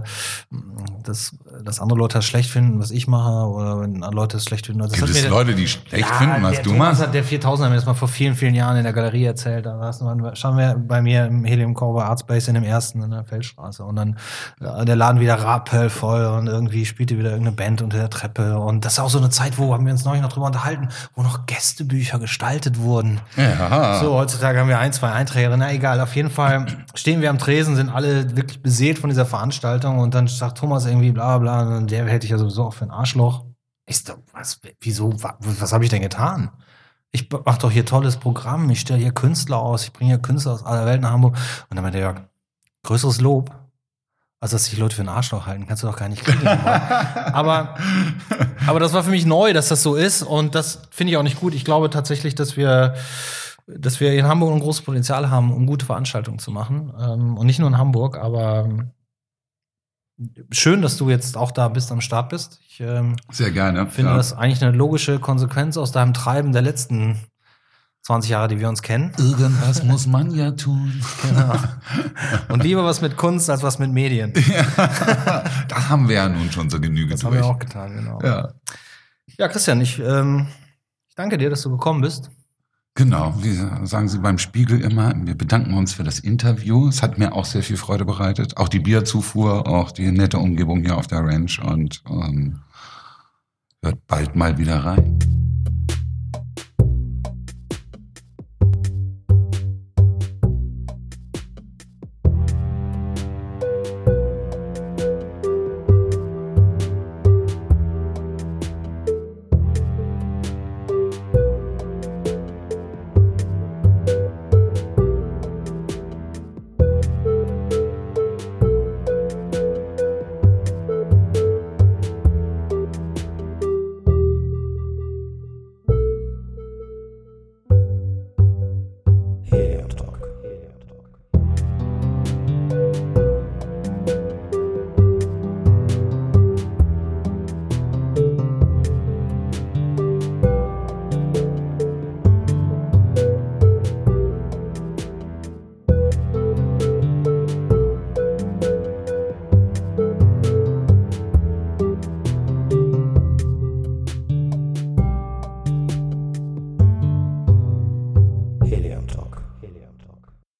dass, dass andere Leute das schlecht finden, was ich mache, oder wenn Leute es schlecht finden. Das Gibt es Leute, die schlecht ja, finden, was du Thomas machst? Hat der 4000 hat mir das mal vor vielen, vielen Jahren in der Galerie erzählt. Da war schauen wir bei mir im Helium Core Artspace in dem ersten in der Feldstraße. Und dann äh, der Laden wieder rappelvoll und irgendwie spielte wieder irgendeine Band unter der Treppe. Und das ist auch so eine Zeit, wo haben wir uns neulich noch drüber unterhalten, wo noch Gäste Bücher gestaltet wurden. Ja. So, heutzutage haben wir ein, zwei Einträge. Na egal, auf jeden Fall stehen wir am Tresen, sind alle wirklich beseelt von dieser Veranstaltung und dann sagt Thomas irgendwie bla bla, und der hätte ich ja sowieso auch für ein Arschloch. Ich so, was, wieso, was, was habe ich denn getan? Ich mache doch hier tolles Programm, ich stelle hier Künstler aus, ich bringe hier Künstler aus aller Welt nach Hamburg. Und dann meinte er, größeres Lob also, dass sich Leute für einen Arschloch halten, kannst du doch gar nicht kriegen. aber, aber das war für mich neu, dass das so ist. Und das finde ich auch nicht gut. Ich glaube tatsächlich, dass wir, dass wir in Hamburg ein großes Potenzial haben, um gute Veranstaltungen zu machen. Ähm, und nicht nur in Hamburg, aber schön, dass du jetzt auch da bist, am Start bist. Ich ähm, Sehr gerne. finde ja. das eigentlich eine logische Konsequenz aus deinem Treiben der letzten 20 Jahre, die wir uns kennen. Irgendwas muss man ja tun. Genau. Und lieber was mit Kunst als was mit Medien. Ja, das haben wir ja nun schon so genügend Das durch. haben wir auch getan, genau. Ja, ja Christian, ich, ähm, ich danke dir, dass du gekommen bist. Genau, wie sagen Sie beim Spiegel immer, wir bedanken uns für das Interview. Es hat mir auch sehr viel Freude bereitet. Auch die Bierzufuhr, auch die nette Umgebung hier auf der Ranch und ähm, hört bald mal wieder rein.